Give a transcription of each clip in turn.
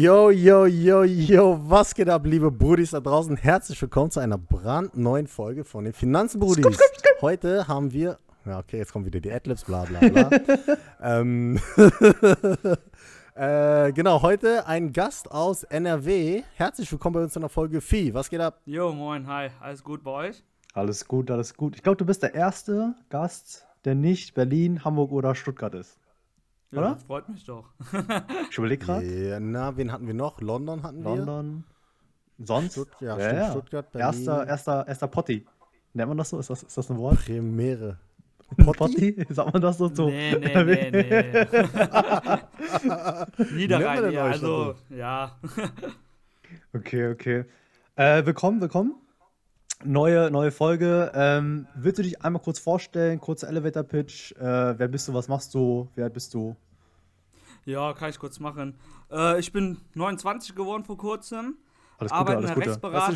Yo, yo, yo, yo, was geht ab, liebe Brudis da draußen? Herzlich willkommen zu einer brandneuen Folge von den Finanzenbrudis. Heute haben wir, ja, okay, jetzt kommen wieder die Adlibs, bla, bla, bla. ähm, äh, genau, heute ein Gast aus NRW. Herzlich willkommen bei uns in der Folge Vieh. Was geht ab? Jo, moin, hi, alles gut bei euch? Alles gut, alles gut. Ich glaube, du bist der erste Gast, der nicht Berlin, Hamburg oder Stuttgart ist. Ja, Oder? das freut mich doch. Ich überlege gerade. Ja, na, wen hatten wir noch? London hatten wir. London. Sonst? Stutt ja, stimmt, Stuttgart, Berlin. Erster, erster, erster Potti. Nennt man das so? Ist das, ist das ein Wort? Premiere. Potti? Sagt man das so? so? Nee, nee, nee, nee. Niederrhein, ja, also, ja. Okay, okay. Äh, willkommen, willkommen. Neue, neue Folge. Ähm, willst du dich einmal kurz vorstellen? Kurzer Elevator-Pitch. Äh, wer bist du? Was machst du? Wer alt bist du? Ja, kann ich kurz machen. Äh, ich bin 29 geworden vor kurzem. Alles Gute, arbeite alles in der Gute. Rechtsberatung.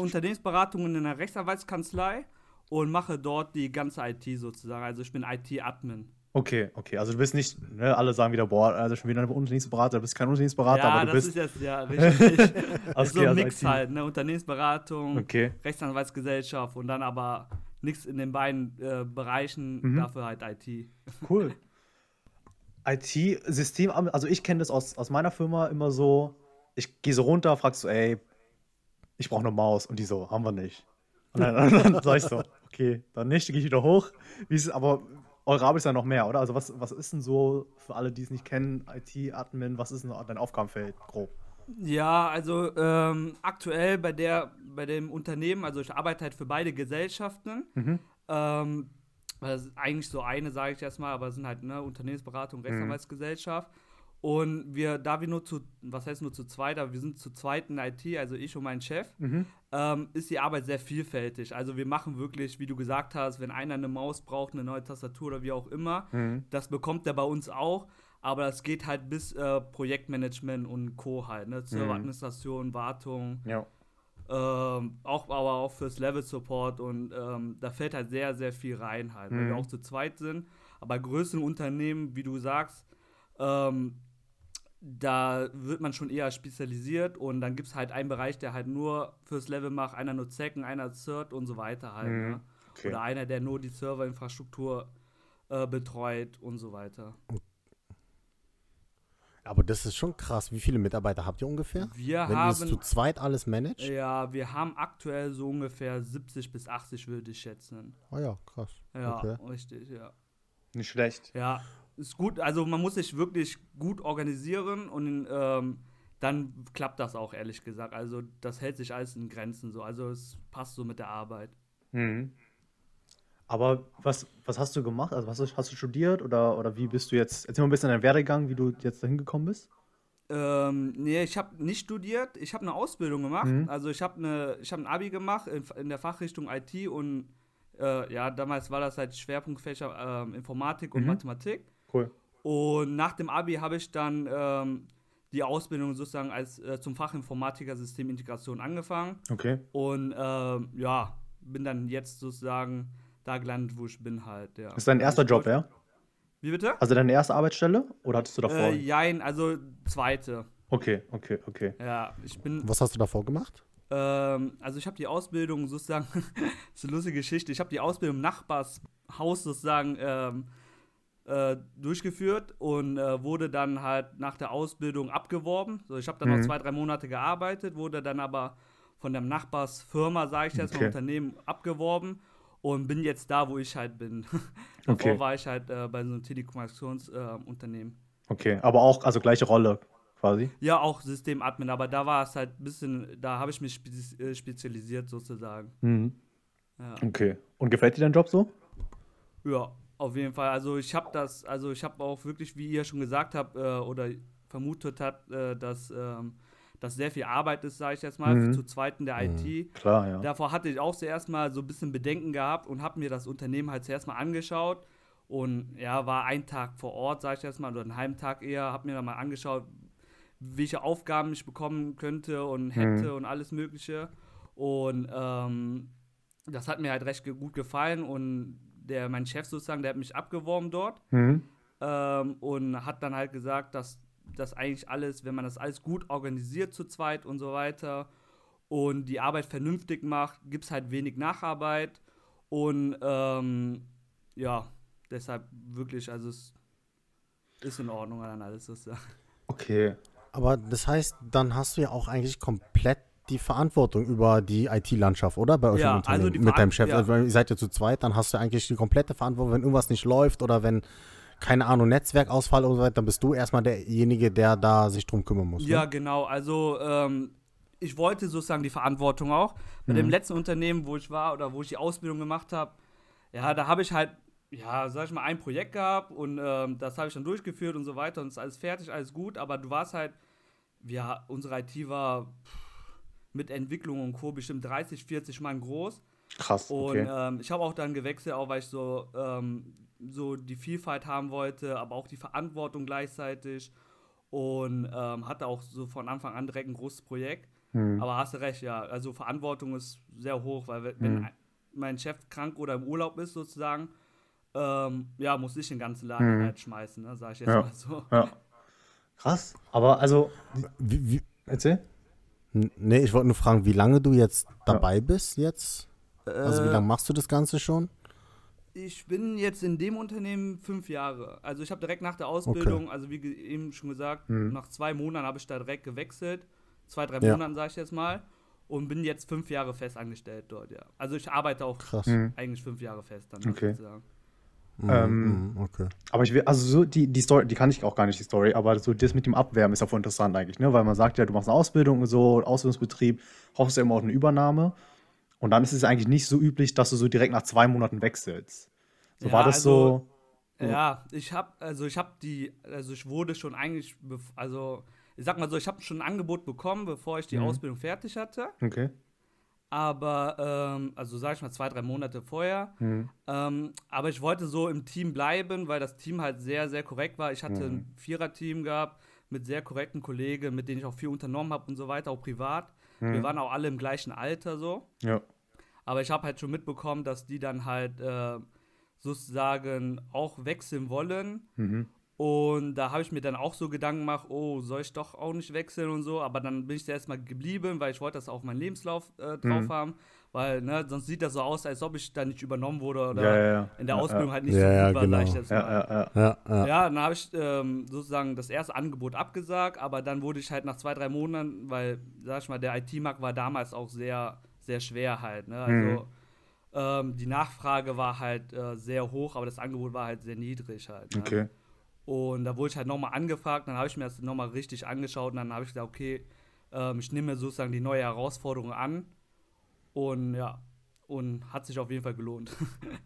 Unternehmensberatung in einer Rechtsanwaltskanzlei und mache dort die ganze IT sozusagen. Also ich bin IT-Admin. Okay, okay. Also du bist nicht, ne, alle sagen wieder, boah, also schon wieder ein Unternehmensberater, du bist kein Unternehmensberater, ja, aber du das bist. ist jetzt ja richtig. ist so ein also Mix halt, ne? Unternehmensberatung, Okay. Rechtsanwaltsgesellschaft und dann aber nichts in den beiden äh, Bereichen, Mhm. dafür halt IT. Cool. IT-System, also ich kenne das aus, aus meiner Firma immer so, ich gehe so runter, fragst so, ey, ich brauche eine Maus und die so, haben wir nicht. Und dann, dann, dann sag ich so, okay, dann nicht, gehe ich wieder hoch. Wie ist, aber eure Arbeit ist ja noch mehr, oder? Also was, was ist denn so, für alle, die es nicht kennen, IT-Admin, was ist denn dein Aufgabenfeld grob? Ja, also ähm, aktuell bei der, bei dem Unternehmen, also ich arbeite halt für beide Gesellschaften. Mhm. Ähm, weil das ist eigentlich so eine, sage ich erstmal, aber es sind halt ne, Unternehmensberatung, Mhm. Und wir, da wir nur zu, was heißt nur zu zweit, aber wir sind zu zweit in IT, also ich und mein Chef, Mhm. ähm, ist die Arbeit sehr vielfältig. Also wir machen wirklich, wie du gesagt hast, wenn einer eine Maus braucht, eine neue Tastatur oder wie auch immer, Mhm. das bekommt er bei uns auch. Aber das geht halt bis äh, Projektmanagement und Co. halt, ne? Serveradministration, Wartung, Ja. ähm, auch, aber auch fürs Level Support und ähm, da fällt halt sehr, sehr viel rein halt, weil Mhm. wir auch zu zweit sind. Aber bei größeren Unternehmen, wie du sagst, ähm, da wird man schon eher spezialisiert und dann gibt es halt einen Bereich, der halt nur fürs Level macht, einer nur Zecken, einer Cert und so weiter halt. Mhm. Ne? Okay. Oder einer, der nur die Serverinfrastruktur äh, betreut und so weiter. Aber das ist schon krass. Wie viele Mitarbeiter habt ihr ungefähr? Wir Wenn ihr es haben zu zweit alles managt? Ja, wir haben aktuell so ungefähr 70 bis 80, würde ich schätzen. Oh ja, krass. Ja, Okay. richtig, ja. Nicht schlecht. Ja, ist gut. Also man muss sich wirklich gut organisieren und ähm, dann klappt das auch, ehrlich gesagt. Also das hält sich alles in Grenzen so. Also es passt so mit der Arbeit. Mhm. Aber was, was hast du gemacht? Also was hast, hast du studiert oder, oder wie bist du jetzt? Erzähl mal ein bisschen deinen Werdegang, wie du jetzt dahin gekommen bist. Ähm, nee, ich habe nicht studiert. Ich habe eine Ausbildung gemacht. Mhm. Also ich habe eine, ich habe ein Abi gemacht in, in der Fachrichtung IT und äh, ja, damals war das halt Schwerpunktfächer ähm, Informatik und Mhm. Mathematik. Cool. Und nach dem Abi habe ich dann ähm, die Ausbildung sozusagen als äh, zum Fachinformatiker Systemintegration angefangen Okay. und ähm, ja, bin dann jetzt sozusagen da gelandet, wo ich bin halt. Ja. Das ist dein erster Job, ja? Wie bitte? Also deine erste Arbeitsstelle oder hattest du davor? Äh, jein, also zweite. okay, okay, okay. Ja, ich bin Was hast du davor gemacht? Ähm, also ich habe die Ausbildung sozusagen, das ist eine lustige Geschichte, ich habe die Ausbildung im Nachbarshaus sozusagen ähm, äh, durchgeführt und äh, wurde dann halt nach der Ausbildung abgeworben. So, ich habe dann Mhm. noch zwei, drei Monate gearbeitet, wurde dann aber von der Nachbarsfirma, sage ich jetzt mal, Okay. Unternehmen abgeworben und bin jetzt da, wo ich halt bin. Davor Okay. war ich halt äh, bei so einem Telekommunikationsunternehmen. Äh, Unternehmen. Okay, aber auch, also gleiche Rolle quasi. ja, auch Systemadmin, aber da war es halt ein bisschen, da habe ich mich spezi äh, spezialisiert sozusagen. Mhm. Ja. Okay. Und gefällt dir dein Job so? Ja, auf jeden Fall. Also ich habe das, also ich habe auch wirklich, wie ihr schon gesagt habt äh, oder vermutet habt, äh, dass ähm, das sehr viel Arbeit ist, sage ich jetzt mal, Mhm. zu zweiten der IT. Klar, ja. Davor hatte ich auch zuerst mal so ein bisschen Bedenken gehabt und habe mir das Unternehmen halt zuerst mal angeschaut und ja, war ein Tag vor Ort, sage ich jetzt mal, oder einen halben Tag eher, habe mir dann mal angeschaut, welche Aufgaben ich bekommen könnte und hätte Mhm. und alles Mögliche. Und ähm, das hat mir halt recht gut gefallen und der, mein Chef sozusagen, der hat mich abgeworben dort Mhm. ähm, und hat dann halt gesagt, dass das eigentlich alles, wenn man das alles gut organisiert zu zweit und so weiter und die Arbeit vernünftig macht, gibt es halt wenig Nacharbeit. Und ähm, ja, deshalb wirklich, also es ist in Ordnung dann alles sozusagen. Okay. Aber das heißt, dann hast du ja auch eigentlich komplett die Verantwortung über die IT-Landschaft, oder? Bei euch Ja, im Unternehmen also mit deinem Chef. ja. Also, ihr seid ja zu zweit, dann hast du eigentlich die komplette Verantwortung, wenn irgendwas nicht läuft oder wenn, keine Ahnung, Netzwerkausfall und so weiter, dann bist du erstmal derjenige, der da sich drum kümmern muss. Ja, Ne? genau. Also ähm, ich wollte sozusagen die Verantwortung auch. Bei Mhm. dem letzten Unternehmen, wo ich war oder wo ich die Ausbildung gemacht habe, ja, da habe ich halt, ja, sag ich mal, ein Projekt gehabt und ähm, das habe ich dann durchgeführt und so weiter und ist alles fertig, alles gut, aber du warst halt, ja, unsere IT war pff, mit Entwicklung und Co. bestimmt 30, 40 Mann groß. Krass. Und Okay. ähm, ich habe auch dann gewechselt, auch weil ich so, ähm, so die Vielfalt haben wollte, aber auch die Verantwortung gleichzeitig. Und ähm, hatte auch so von Anfang an direkt ein großes Projekt. Hm. Aber hast du recht, ja. Also Verantwortung ist sehr hoch, weil wenn- ein- mein Chef krank oder im Urlaub ist sozusagen, ähm, ja, muss ich den ganzen Laden Mhm. halt schmeißen, ne, sag ich jetzt Ja. mal so. Ja. Krass. Aber also, Wie, wie, erzähl. Nee, ich wollte nur fragen, wie lange du jetzt dabei bist jetzt? Also wie Äh, lange machst du das Ganze schon? Ich bin jetzt in dem Unternehmen fünf Jahre. Also ich habe direkt nach der Ausbildung, also wie eben schon gesagt, Mhm. nach zwei Monaten habe ich da direkt gewechselt. Zwei, drei Ja. Monaten sage ich jetzt mal. Und bin jetzt fünf Jahre fest angestellt dort, ja. Also ich arbeite auch Krass. Mhm. eigentlich fünf Jahre fest dann Okay. sozusagen. Mhm, ähm, mhm, okay. Aber ich will, also so die, die Story, die kann ich auch gar nicht, die Story, aber so das mit dem Abwärmen ist ja voll interessant eigentlich, ne? Weil man sagt ja, du machst eine Ausbildung und so, Ausbildungsbetrieb, hoffst ja immer auf eine Übernahme. Und dann ist es eigentlich nicht so üblich, dass du so direkt nach zwei Monaten wechselst. So Ja, war das also- so. Ja, ich habe also ich habe die also ich wurde schon eigentlich also ich sag mal so, ich habe schon ein Angebot bekommen, bevor ich die Mhm. Ausbildung fertig hatte, Okay. Aber ähm, also sag ich mal zwei, drei Monate vorher. Mhm. Ähm, aber ich wollte so im Team bleiben, weil das Team halt sehr, sehr korrekt war. Ich hatte Mhm. ein Vierer-Team gehabt mit sehr korrekten Kollegen, mit denen ich auch viel unternommen habe und so weiter, auch privat. Wir Mhm. waren auch alle im gleichen Alter so. Ja. Aber ich habe halt schon mitbekommen, dass die dann halt äh, sozusagen auch wechseln wollen. Und da habe ich mir dann auch so Gedanken gemacht, oh, soll ich doch auch nicht wechseln und so. Aber dann bin ich da erstmal geblieben, weil ich wollte das auf meinen Lebenslauf äh, drauf Mhm. haben. Weil, ne, sonst sieht das so aus, als ob ich da nicht übernommen wurde oder Ja, ja, ja. in der Ausbildung ja. halt nicht Ja, so ja, gut war, sag ich genau. jetzt mal. Ja, ja, ja. Ja, ja. Ja, dann habe ich ähm, sozusagen das erste Angebot abgesagt, aber dann wurde ich halt nach zwei, drei Monaten, weil, sag ich mal, der IT-Markt war damals auch sehr, sehr schwer halt. Ne? Also Mhm. ähm, die Nachfrage war halt äh, sehr hoch, aber das Angebot war halt sehr niedrig halt. Ne? Okay. Und da wurde ich halt nochmal angefragt, dann habe ich mir das nochmal richtig angeschaut und dann habe ich gesagt, okay, ähm, ich nehme mir sozusagen die neue Herausforderung an. Und ja, und hat sich auf jeden Fall gelohnt.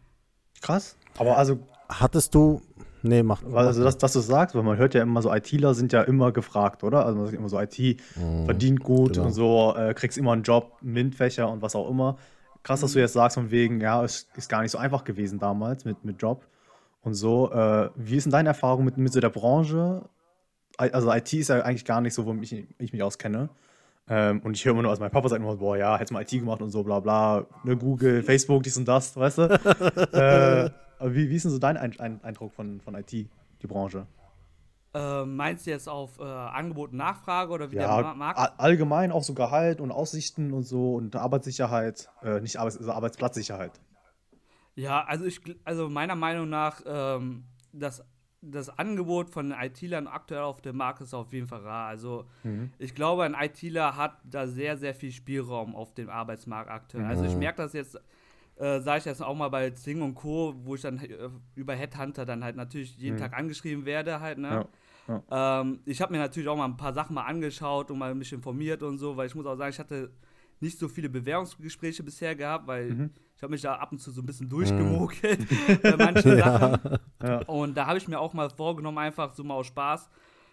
Krass. Aber also, Hattest du. Nee, mach. weil, also dass, dass du sagst, weil man hört ja immer so, ITler sind ja immer gefragt, oder? Also man sagt immer so, IT Mhm. verdient gut genau. und so, äh, kriegst immer einen Job, MINT-Fächer und was auch immer. Krass, dass du jetzt sagst, von wegen, ja, es ist gar nicht so einfach gewesen damals mit, mit Job und so. Äh, wie ist denn deine Erfahrung mit, mit so der Branche? Also IT ist ja eigentlich gar nicht so, womit ich, ich mich auskenne. Ähm, und ich höre immer nur aus meinem Papa sagt immer, boah, ja, hättest mal IT gemacht und so, bla bla, ne, Google, Facebook, dies und das, weißt du? äh, aber wie, wie ist denn so dein Ein Ein Eindruck von, von IT, die Branche? äh, meinst du jetzt auf äh, Angebot und Nachfrage oder wie der Ja, Ma Markt? allgemein auch so Gehalt und Aussichten und so und Arbeitssicherheit, äh, nicht Arbeits also Arbeitsplatzsicherheit. Ja, also ich, also meiner Meinung nach, ähm, das, das Angebot von IT-Lern aktuell auf dem Markt ist auf jeden Fall rar. Also Mhm. ich glaube, ein ITler hat da sehr, sehr viel Spielraum auf dem Arbeitsmarkt aktuell. Also ich Mhm. merke das jetzt, äh, sage ich jetzt auch mal bei Zing und Co., wo ich dann äh, über Headhunter dann halt natürlich jeden Mhm. Tag angeschrieben werde halt, ne? Ja, Ähm, ich habe mir natürlich auch mal ein paar Sachen mal angeschaut und mal mich informiert und so, weil ich muss auch sagen, ich hatte nicht so viele Bewerbungsgespräche bisher gehabt, weil Mhm. Ich habe mich da ab und zu so ein bisschen durchgemogelt bei manchen Sachen. Ja. Und da habe ich mir auch mal vorgenommen, einfach so mal aus Spaß,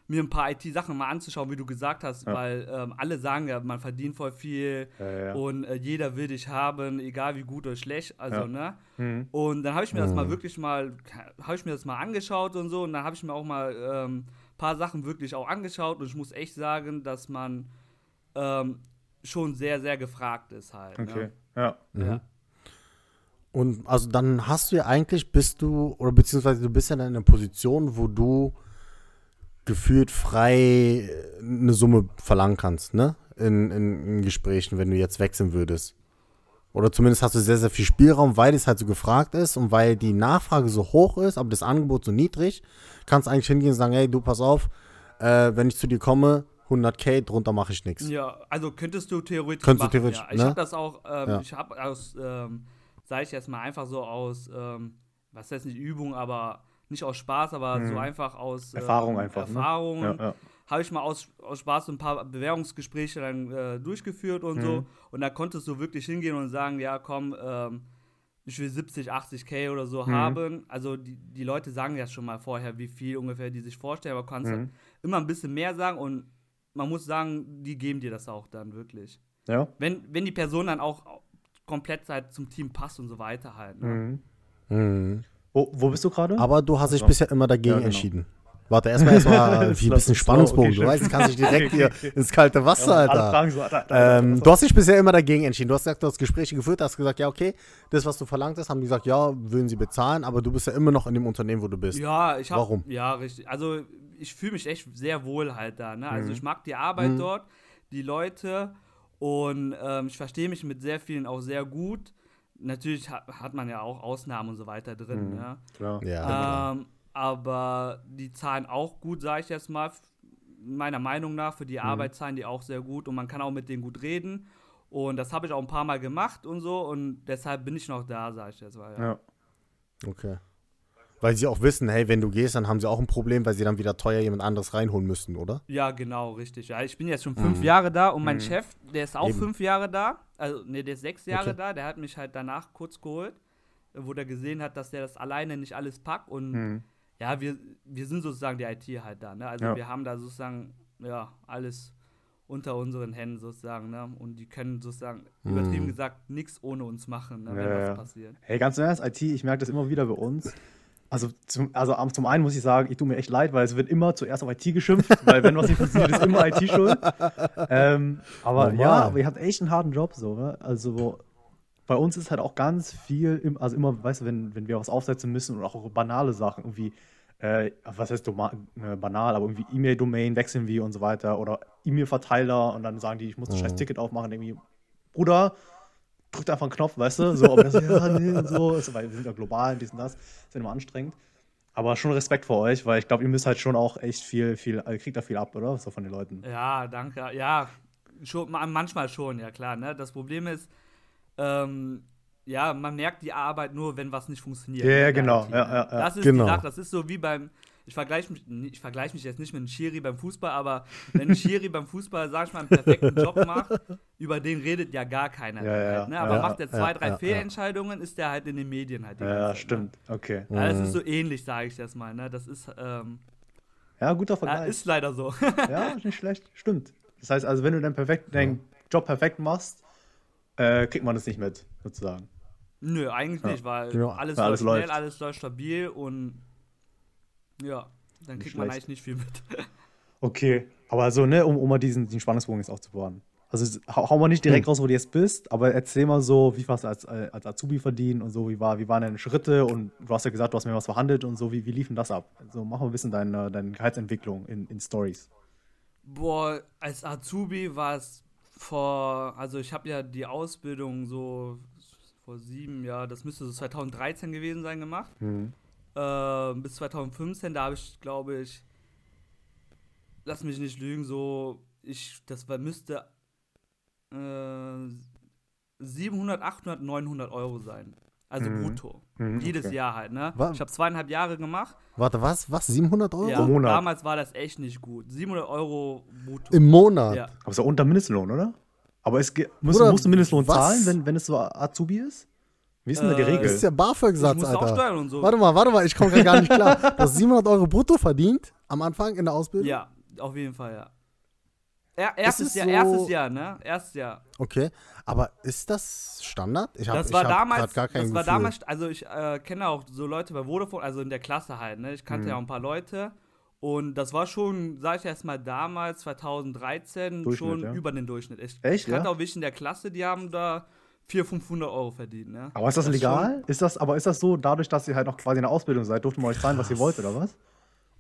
mir ein paar IT-Sachen mal anzuschauen, wie du gesagt hast, Ja. weil ähm, alle sagen ja, man verdient voll viel Ja, ja, und äh, jeder will dich haben, egal wie gut oder schlecht, also, Ja. ne? Mhm. Und dann habe ich mir das mal Mhm. wirklich mal, habe ich mir das mal angeschaut und so und dann habe ich mir auch mal ähm, paar Sachen wirklich auch angeschaut und ich muss echt sagen, dass man ähm, schon sehr, sehr gefragt ist halt. Okay, Ne? ja. Und also dann hast du ja eigentlich, bist du, oder beziehungsweise du bist ja dann in einer Position, wo du gefühlt frei eine Summe verlangen kannst, ne? In, in, in Gesprächen, wenn du jetzt wechseln würdest. Oder zumindest hast du sehr, sehr viel Spielraum, weil es halt so gefragt ist und weil die Nachfrage so hoch ist, aber das Angebot so niedrig, kannst du eigentlich hingehen und sagen, hey, du pass auf, äh, wenn ich zu dir komme, 100k, drunter mache ich nichts. Ja, also könntest du theoretisch Könntest du machen, theoretisch, ja. Ich ne? habe das auch, ähm, Ja. ich habe aus, ähm, sage ich jetzt mal einfach so aus, ähm, was heißt nicht Übung, aber nicht aus Spaß, aber so einfach aus ähm, Erfahrung einfach, ne? Erfahrungen, Ja, ja. habe ich mal aus, aus Spaß so ein paar Bewerbungsgespräche dann äh, durchgeführt und so. Mhm. Und da konntest du wirklich hingehen und sagen, ja, komm, ähm, ich will 70, 80k oder so Mhm. haben. Also die, die Leute sagen ja schon mal vorher, wie viel ungefähr die sich vorstellen, aber kannst Mhm. immer ein bisschen mehr sagen und man muss sagen, die geben dir das auch dann wirklich. Ja. Wenn, wenn die Person dann auch komplett halt zum Team passt und so weiter halt. Ne? Mhm. Mhm. Wo, wo bist du gerade? Aber du hast dich Also. bisher immer dagegen Ja, genau. entschieden. Warte, erstmal erstmal wie ein bisschen Spannungsbogen. okay, du weißt, jetzt kannst du dich direkt Okay, hier ins kalte Wasser, Alter. fragen so, Alter, Alter, Ähm, du hast dich bisher immer dagegen entschieden. Du hast gesagt, du hast Gespräche geführt, hast gesagt, ja, okay, das, was du verlangt hast, haben die gesagt, ja, würden sie bezahlen, aber du bist ja immer noch in dem Unternehmen, wo du bist. Ja, ich habe. Warum? Ja, richtig. Also ich fühle mich echt sehr wohl halt da. Ne? Mhm. Also ich mag die Arbeit dort, die Leute und ähm, ich verstehe mich mit sehr vielen auch sehr gut. Natürlich hat, hat man ja auch Ausnahmen und so weiter drin. Mhm. Ne? Klar. Ja, klar. Ähm, aber die zahlen auch gut, sage ich jetzt mal. Meiner Meinung nach, für die Arbeit zahlen die auch sehr gut und man kann auch mit denen gut reden. Und das habe ich auch ein paar Mal gemacht und so und deshalb bin ich noch da, sage ich jetzt mal. Ja. Ja. okay. Weil sie auch wissen, hey, wenn du gehst, dann haben sie auch ein Problem, weil sie dann wieder teuer jemand anderes reinholen müssten, oder? Ja, genau, richtig. Ja, ich bin jetzt schon fünf Jahre da und mein Chef, der ist auch Mhm. Eben. fünf Jahre da. Also, nee, der ist sechs Jahre Okay. da. Der hat mich halt danach kurz geholt, wo der gesehen hat, dass der das alleine nicht alles packt. Und Mhm. ja, wir, wir sind sozusagen die IT halt da. Ne? Also, Ja. wir haben da sozusagen, ja, alles unter unseren Händen sozusagen. Ne? Und die können sozusagen, übertrieben gesagt, nichts ohne uns machen, ne? wenn Ja, was ja. passiert. Hey, ganz Ernst, IT, ich merke das immer wieder bei uns. Also zum, also zum einen muss ich sagen, ich tue mir echt leid, weil es wird immer zuerst auf IT geschimpft, weil wenn was nicht funktioniert, ist immer IT schuld. Ähm, aber Normal. ja, aber ihr habt echt einen harten Job so. Ne? Also bei uns ist halt auch ganz viel, im, also immer, weißt du, wenn, wenn wir was aufsetzen müssen und auch banale Sachen, irgendwie, äh, was heißt Doma äh, banal, aber irgendwie E-Mail-Domain wechseln wir und so weiter oder E-Mail-Verteiler und dann sagen die, ich muss ein scheiß Ticket aufmachen, irgendwie, Bruder, drückt einfach einen Knopf, weißt du, so, aber das, ja, nee, und so, also, weil wir sind ja global, dies und das, ist ja immer anstrengend. Aber schon Respekt vor euch, weil ich glaube, ihr müsst halt schon auch echt viel, viel, also kriegt da viel ab, oder? So von den Leuten. Ja, danke. Ja, schon, ma- manchmal schon, ja klar. Ne? Das Problem ist, ähm, ja, man merkt die Arbeit nur, wenn was nicht funktioniert. Ja, ne, ja, der genau. Ne? ja, ja. Das ist Genau. die Sache. Das ist so wie beim, ich vergleiche mich, ich vergleiche mich jetzt nicht mit einem Schiri beim Fußball, aber wenn ein Schiri beim Fußball, sag ich mal, einen perfekten Job macht, über den redet ja gar keiner. Ja, ja, halt, ne? Aber ja, macht er zwei, ja, drei. Fehlentscheidungen, ist der halt in den Medien halt. die ganze Ja, Zeit, stimmt. Okay. Ne? Ja, das Mhm. ist so ähnlich, sage ich das mal. Ne? Das ist, ähm, Ja, guter Vergleich. ist leider so. Ja, ist nicht schlecht. Stimmt. Das heißt also, wenn du deinen, perfekt, deinen Job perfekt machst, äh, kriegt man das nicht mit, sozusagen. Nö, eigentlich Ja. nicht, weil Ja. alles, Weil alles läuft schnell, alles läuft stabil und ja, dann Nicht kriegt man schlecht. eigentlich nicht viel mit. Okay. Aber so, ne, um, um mal diesen, diesen Spannungsbogen jetzt aufzubauen. Also hau, hau mal nicht direkt Hm. raus, wo du jetzt bist, aber erzähl mal so, wie hast du als, äh, als Azubi verdient und so, wie, war, wie waren deine Schritte und du hast ja gesagt, du hast mir was verhandelt und so, wie, wie lief denn das ab? Also mach mal ein bisschen deine, deine Gehaltsentwicklung in, in Stories. Boah, als Azubi war es vor, also ich habe ja die Ausbildung so vor sieben Jahren, das müsste so 2013 gewesen sein, gemacht. Äh, bis 2015, da habe ich, glaube ich, lass mich nicht lügen, so, ich, das war, müsste äh, 700, 800, 900 Euro sein. Also Mhm. brutto. Mhm, Jedes okay. Jahr halt, ne? Wa- Ich habe zweieinhalb Jahre gemacht. Warte, was? Was? 700 Euro? Ja, Pro Monat. damals war das echt nicht gut. 700 Euro brutto. Im Monat? ja. Aber ist ja unter Mindestlohn, oder? Aber es Bruder, musst du Mindestlohn was? zahlen, wenn, wenn es so Azubi ist? Wie ist denn da Äh, geregelt? Das ist ja BAföG-Satz, Alter. steuern und so. Warte mal, warte mal, ich komme gar nicht klar. Du hast 700 Euro brutto verdient am Anfang in der Ausbildung? Ja, auf jeden Fall, ja. Er, erstes es Jahr, so- erstes Jahr, ne? Erstes Jahr. Okay, aber ist das Standard? Ich hab, Das ich war hab damals, gar kein das war Gefühl. damals, also ich äh, kenne auch so Leute bei Vodafone, also in der Klasse halt, ne? Ich kannte Mhm. ja auch ein paar Leute. Und das war schon, sag ich erst mal damals, 2013, Durchschnitt, schon ja. über den Durchschnitt. Ich, Echt, ich kannte ja? auch welche in der Klasse, die haben da 400, 500 Euro verdient, ne? aber ist das, ist legal? Ist das, aber ist das so, dadurch, dass ihr halt noch quasi in der Ausbildung seid, durfte man euch zahlen, was ihr wollt, oder was?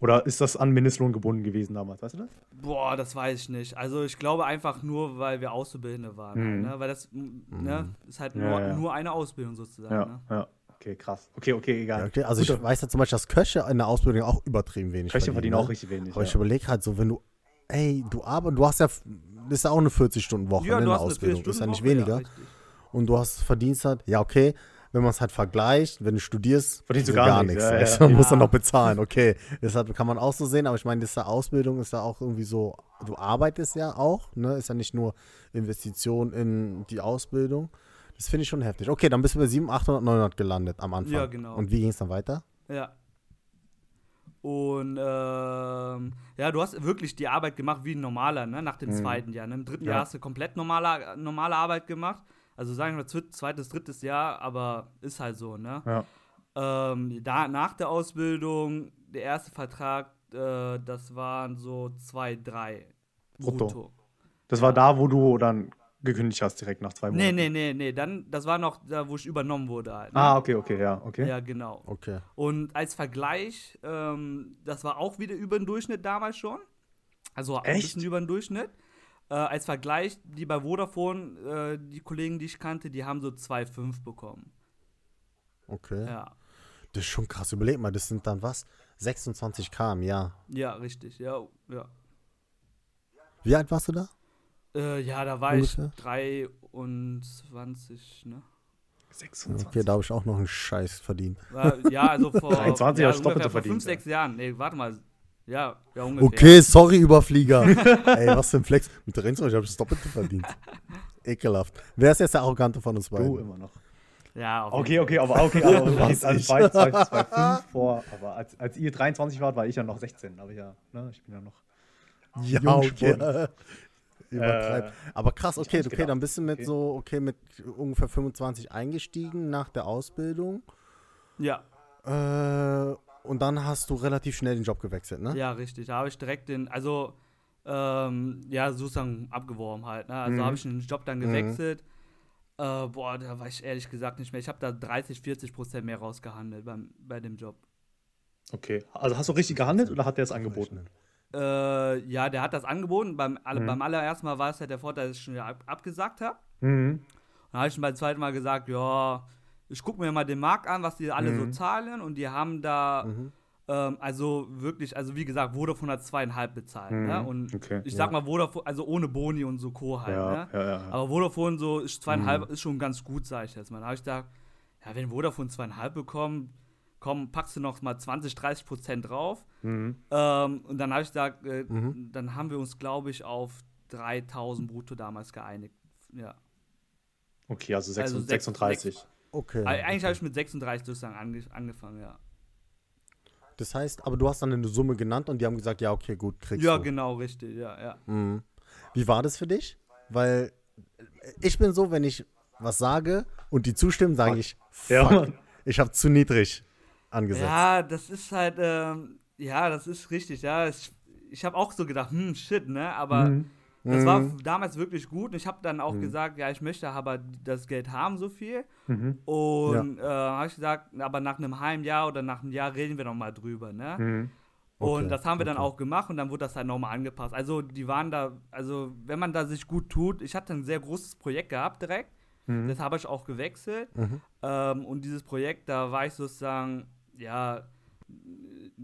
Oder ist das an Mindestlohn gebunden gewesen damals, weißt du das? Boah, das weiß ich nicht. Also ich glaube einfach nur, weil wir Auszubildende waren. Mhm. Ne? Weil das ne, ist halt Ja, nur, ja. nur eine Ausbildung sozusagen. Ja, Ne? ja. Okay, krass. Okay, okay, Ja, egal. okay. Also ich weiß ja zum Beispiel, dass Köche in der Ausbildung auch übertrieben wenig Köche verdienen ne? auch richtig wenig. Aber ich Ja. überlege halt so, wenn du, ey, du arbeitest, du hast ja, das ist ja auch eine 40-Stunden-Woche Ja, ne, in der Ausbildung, ist ja nicht weniger. richtig. Und du hast verdienst halt, ja, okay, wenn man es halt vergleicht, wenn du studierst, Verdienst du so gar nichts, ja, weißt ja. du, Man muss dann Ja. noch bezahlen, okay. Deshalb kann man auch so sehen, aber ich meine, diese Ausbildung ist ja auch irgendwie so, du arbeitest ja auch, ne? Ist ja nicht nur Investition in die Ausbildung. Das finde ich schon heftig. Okay, dann bist du bei 700, 800, 900 gelandet am Anfang. Ja, genau. Und wie ging es dann weiter? Ja. Und ähm, ja, du hast wirklich die Arbeit gemacht wie ein normaler, ne? Nach dem zweiten Jahr. Ne? Im dritten Ja. Jahr hast du komplett normale, normale Arbeit gemacht. Also sagen wir zwe- zweites, drittes Jahr, aber ist halt so, ne? Ja. Ähm, da, nach der Ausbildung, der erste Vertrag, äh, das waren so zwei, drei Brutto. brutto. Das war da, wo du dann gekündigt hast, direkt nach zwei Nee, Monaten. nee, nee, nee, dann, das war noch da, wo ich übernommen wurde halt. Ne? Ah, okay, okay, ja, okay. Ja, genau. Okay. Und als Vergleich, ähm, das war auch wieder über den Durchschnitt damals schon. Also ein Echt? bisschen über den Durchschnitt. Äh, als Vergleich, die bei Vodafone, äh, die Kollegen, die ich kannte, die haben so 2,5 bekommen. Okay. Ja. Das ist schon krass. Überleg mal, das sind dann was? 26 K im Jahr. Ja, richtig. Ja, ja. Wie alt warst du da? Äh, ja, da war Ungefähr? ich 23, ne? 26. Okay, da habe ich auch noch einen Scheiß verdient. Ja, also vor, 23 ja, hast Doppelte vor verdient, 5, ja. 6 Jahren. Nee, warte mal. Ja, ja, ungefähr. Okay, sorry, Überflieger. Ey, was für ein Flex. Mit 23 habe ich das Doppelte verdient. Ekelhaft. Wer ist jetzt der Arrogante von uns Du beiden? immer noch. Ja, Okay, okay, aber okay, aber also ich? zwei, zwei, zwei, fünf vor, aber als, als ihr 23 wart, war ich ja noch 16, aber ja, ne, ich bin ja noch. Ja, okay. Übertreib. Aber krass, okay, okay, gedacht. dann bist du mit Okay. so, okay, mit ungefähr 25 eingestiegen nach der Ausbildung. Ja, Äh, und dann hast du relativ schnell den Job gewechselt, ne? Ja, richtig. Da habe ich direkt den, also, ähm, ja, sozusagen abgeworben halt. Ne? Also Mhm. habe ich den Job dann gewechselt. Äh, boah, da war ich ehrlich gesagt nicht mehr. Ich habe da 30, 40 Prozent mehr rausgehandelt beim, bei dem Job. Okay, also hast du richtig gehandelt oder hat der es angeboten? Äh, ja, der hat das angeboten. Beim, Mhm. beim allerersten Mal war es halt der Vorteil, dass ich schon ab, abgesagt habe. Mhm. Dann habe ich beim zweiten Mal gesagt, ja, ich gucke mir mal den Markt an, was die alle so Mhm. zahlen. Und die haben da, Mhm. ähm, also wirklich, also wie gesagt, Vodafone hat zweieinhalb bezahlt. Ne? Mhm. Und Okay. ich sag mal Vodafone, also ohne Boni und so Co. halt. Ja, Ne? ja, ja. Aber Vodafone so ist zweieinhalb, Mhm. ist schon ganz gut, sag ich jetzt mal. Da habe ich gedacht, ja, wenn Vodafone zweieinhalb bekommt, komm, packst du noch mal 20, 30 Prozent drauf. Mhm. Ähm, und dann habe ich gesagt, äh, Mhm. dann haben wir uns, glaube ich, auf 3000 brutto damals geeinigt. Ja. Okay, also, sechs- Also sechs- 36. Okay. Eigentlich habe ich mit 36 sozusagen ange angefangen, ja. Das heißt, aber du hast dann eine Summe genannt und die haben gesagt, ja, okay, gut, kriegst Ja, du. genau, richtig, ja, ja. Mhm. Wie war das für dich? Weil äh, ich bin so, wenn ich was sage und die zustimmen, sage ich, fuck, Ja, ich habe zu niedrig angesetzt. Ja, das ist halt, ähm, ja, das ist richtig, ja. Ich, ich habe auch so gedacht, hm, shit, ne, aber Mhm. Das war Mhm. damals wirklich gut und ich habe dann auch gesagt, ja, ich möchte aber das Geld haben, so viel. Mhm. Und äh, habe ich gesagt, aber nach einem halben Jahr oder nach einem Jahr reden wir noch mal drüber, ne? Mhm. Und Okay, das haben wir dann okay. auch gemacht und dann wurde das halt nochmal angepasst. Also die waren da, also wenn man da sich gut tut, ich hatte ein sehr großes Projekt gehabt direkt, Mhm. das habe ich auch gewechselt. Mhm. Ähm, und dieses Projekt, da war ich sozusagen, ja,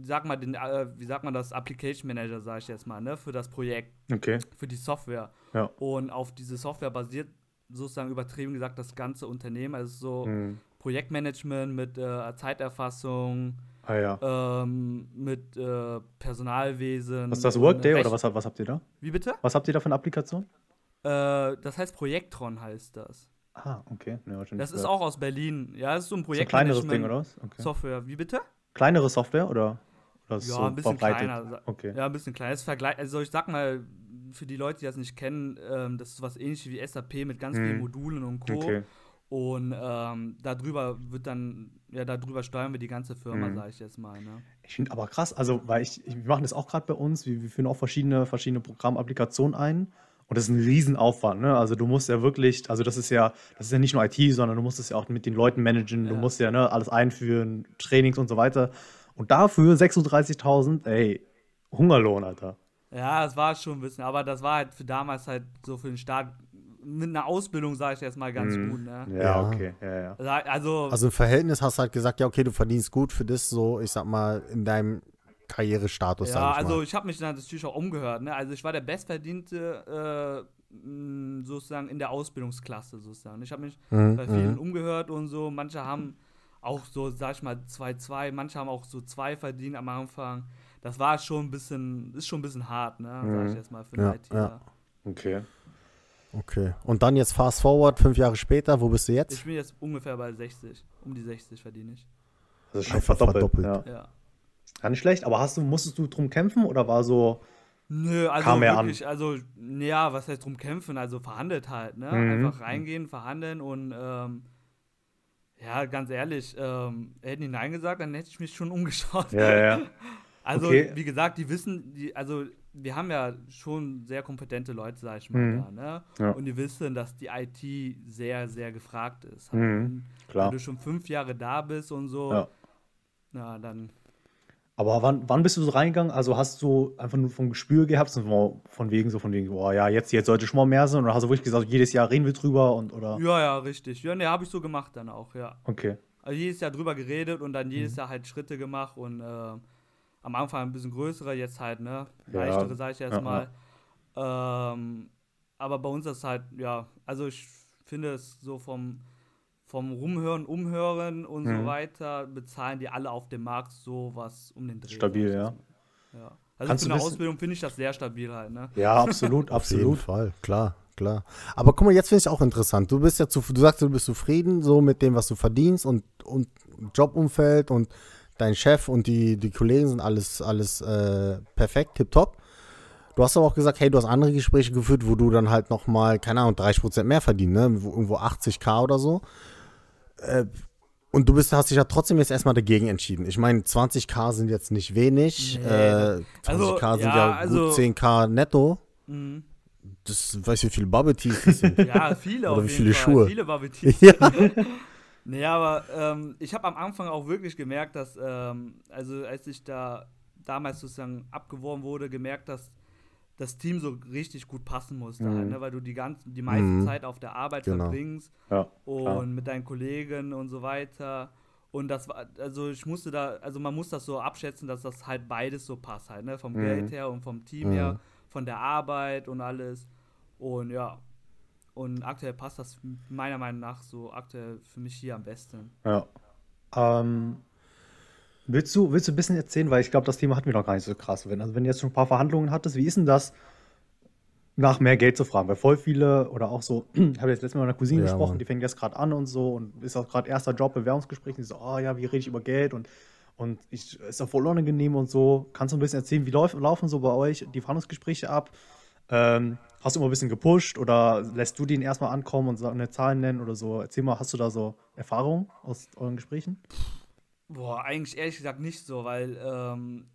sag mal, den, äh, wie sagt man das, Application Manager, sage ich jetzt mal, ne, für das Projekt, Okay. für die Software. Ja. Und auf diese Software basiert sozusagen übertrieben gesagt das ganze Unternehmen, also so Mhm. Projektmanagement mit äh, Zeiterfassung, Ah ja. ähm, mit äh, Personalwesen. Was ist das Workday oder was, was habt ihr da? Wie bitte? Was habt ihr da für eine Applikation? Äh, das heißt Projektron heißt das. Ah, okay. Nee, Das nicht ist gehört. auch aus Berlin. Ja, das ist so ein so ein kleineres Ding, oder was? Okay. Software. Wie bitte? Kleinere Software oder? Ist Ja, so ein bisschen verbreitet? kleiner. Okay. Ja, ein bisschen kleiner. Das Vergleich, also ich sag mal, für die Leute, die das nicht kennen, ähm, das ist was ähnliches wie SAP mit ganz Mhm. vielen Modulen und Co. Okay. Und ähm, darüber wird dann, ja, darüber steuern wir die ganze Firma, Mhm. sage ich jetzt mal. Ne? Ich finde aber krass, also, weil ich, wir machen das auch gerade bei uns, wir, wir führen auch verschiedene, verschiedene Programmapplikationen ein. Und das ist ein Riesenaufwand, ne? Also du musst ja wirklich, also das ist ja, das ist ja nicht nur IT, sondern du musst es ja auch mit den Leuten managen, du Ja. musst ja ne, alles einführen, Trainings und so weiter. Und dafür 36.000, ey, Hungerlohn, Alter. Ja, das war schon ein bisschen, aber das war halt für damals halt so für den Start mit einer Ausbildung, sage ich jetzt mal, ganz Mhm. gut, ne? Ja, Ja. okay, ja, ja. Also, Also im Verhältnis hast du halt gesagt, ja, okay, du verdienst gut für das so, ich sag mal, in deinem Karrierestatus, ja, ich also mal. ich habe mich dann natürlich auch umgehört, ne? Also ich war der Bestverdiente äh, sozusagen in der Ausbildungsklasse sozusagen. Ich habe mich Mhm, bei vielen mhm. umgehört und so. Manche haben auch so, sag ich mal, 2-2, manche haben auch so 2 verdient am Anfang. Das war schon ein bisschen, ist schon ein bisschen hart, ne? Sag ich Mhm. jetzt mal für Ja, ITler. ja. Okay. Okay. Und dann jetzt fast forward, fünf Jahre später, wo bist du jetzt? Ich bin jetzt ungefähr bei 60. Um die 60 verdiene ich. Das ist schon Einfach verdoppelt. verdoppelt. Ja. Ja. ja, nicht schlecht, aber hast du, musstest du drum kämpfen oder war so, Nö, also Kam er an. wirklich, also, ja, was heißt drum kämpfen? Also verhandelt halt, ne? Mhm. Einfach reingehen, verhandeln und, ähm, ja, ganz ehrlich, ähm, hätten die Nein gesagt, dann hätte ich mich schon umgeschaut. ja, ja. Also, Okay. wie gesagt, die wissen, die, also, wir haben ja schon sehr kompetente Leute, sag ich mal, Mhm. da, ne? Ja. Und die wissen, dass die IT sehr, sehr gefragt ist. Mhm, klar. Wenn du schon fünf Jahre da bist und so, Ja. na, dann Aber wann, wann bist du so reingegangen? Also hast du einfach nur vom Gespür gehabt, so von- wegen so von wegen, boah, ja, jetzt, jetzt sollte schon mal mehr sein? Oder hast du wirklich gesagt, jedes Jahr reden wir drüber und oder? Ja, ja, richtig. Ja, ne, habe ich so gemacht dann auch, ja. Okay. Also jedes Jahr drüber geredet und dann Mhm. jedes Jahr halt Schritte gemacht und äh, am Anfang ein bisschen größere, jetzt halt, ne, Ja. leichtere, sag ich jetzt Ja, mal. Ähm, aber bei uns ist halt, ja, also ich finde es so vom, vom Rumhören, Umhören und Mhm. so weiter, bezahlen die alle auf dem Markt so was um den Dreh. Stabil, ja. ja. Also Kannst für eine Ausbildung finde ich das sehr stabil halt, ne? Ja, absolut, Auf jeden absolut. Fall, klar, klar. Aber guck mal, jetzt finde ich auch interessant. Du bist ja zu, du sagst, du bist zufrieden so mit dem, was du verdienst und, und Jobumfeld und dein Chef und die, die Kollegen sind alles, alles äh, perfekt, tipptopp. Du hast aber auch gesagt, hey, du hast andere Gespräche geführt, wo du dann halt nochmal, keine Ahnung, 30% mehr verdienst, ne? Wo, irgendwo 80k oder so. Äh, und du bist, hast dich ja trotzdem jetzt erstmal dagegen entschieden. Ich meine, 20k sind jetzt nicht wenig. Nee, äh, 20k also, sind ja, ja, also- gut 10k netto. Mhm. Das weiß wie viele Bubble Teas das sind. Ja, viele Oder wie viele Fall. Schuhe. Viele Bubble Teas. ja. Nee, aber ähm, ich habe am Anfang auch wirklich gemerkt, dass, ähm, also als ich da damals sozusagen abgeworben wurde, gemerkt, dass das Team so richtig gut passen musste, Mhm. halt, ne? weil du die, ganzen, die meiste Mhm. Zeit auf der Arbeit Genau. verbringst Ja, und klar. mit deinen Kollegen und so weiter. Und das war, also ich musste da, also man muss das so abschätzen, dass das halt beides so passt halt, ne? Vom Mhm. Geld her und vom Team Mhm. her, von der Arbeit und alles. Und ja. Und aktuell passt das meiner Meinung nach so aktuell für mich hier am besten. Ja. Ähm, willst du, willst du ein bisschen erzählen, weil ich glaube, das Thema hatten wir noch gar nicht so krass. Wenn, also wenn du jetzt schon ein paar Verhandlungen hattest, wie ist denn das, nach mehr Geld zu fragen? Weil voll viele oder auch so, ich habe jetzt letztes Mal mit einer Cousine Ja, gesprochen, Mann. die fängt jetzt gerade an und so und ist auch gerade erster Job, Bewerbungsgespräch, und die so, oh ja, wie rede ich über Geld und und ich, ist auch voll unangenehm und so. Kannst du ein bisschen erzählen, wie läuft, laufen so bei euch die Verhandlungsgespräche ab? Ähm, hast du immer ein bisschen gepusht oder lässt du den erstmal ankommen und eine Zahl nennen oder so? Erzähl mal, hast du da so Erfahrungen aus euren Gesprächen? Boah, eigentlich ehrlich gesagt nicht so, weil ähm,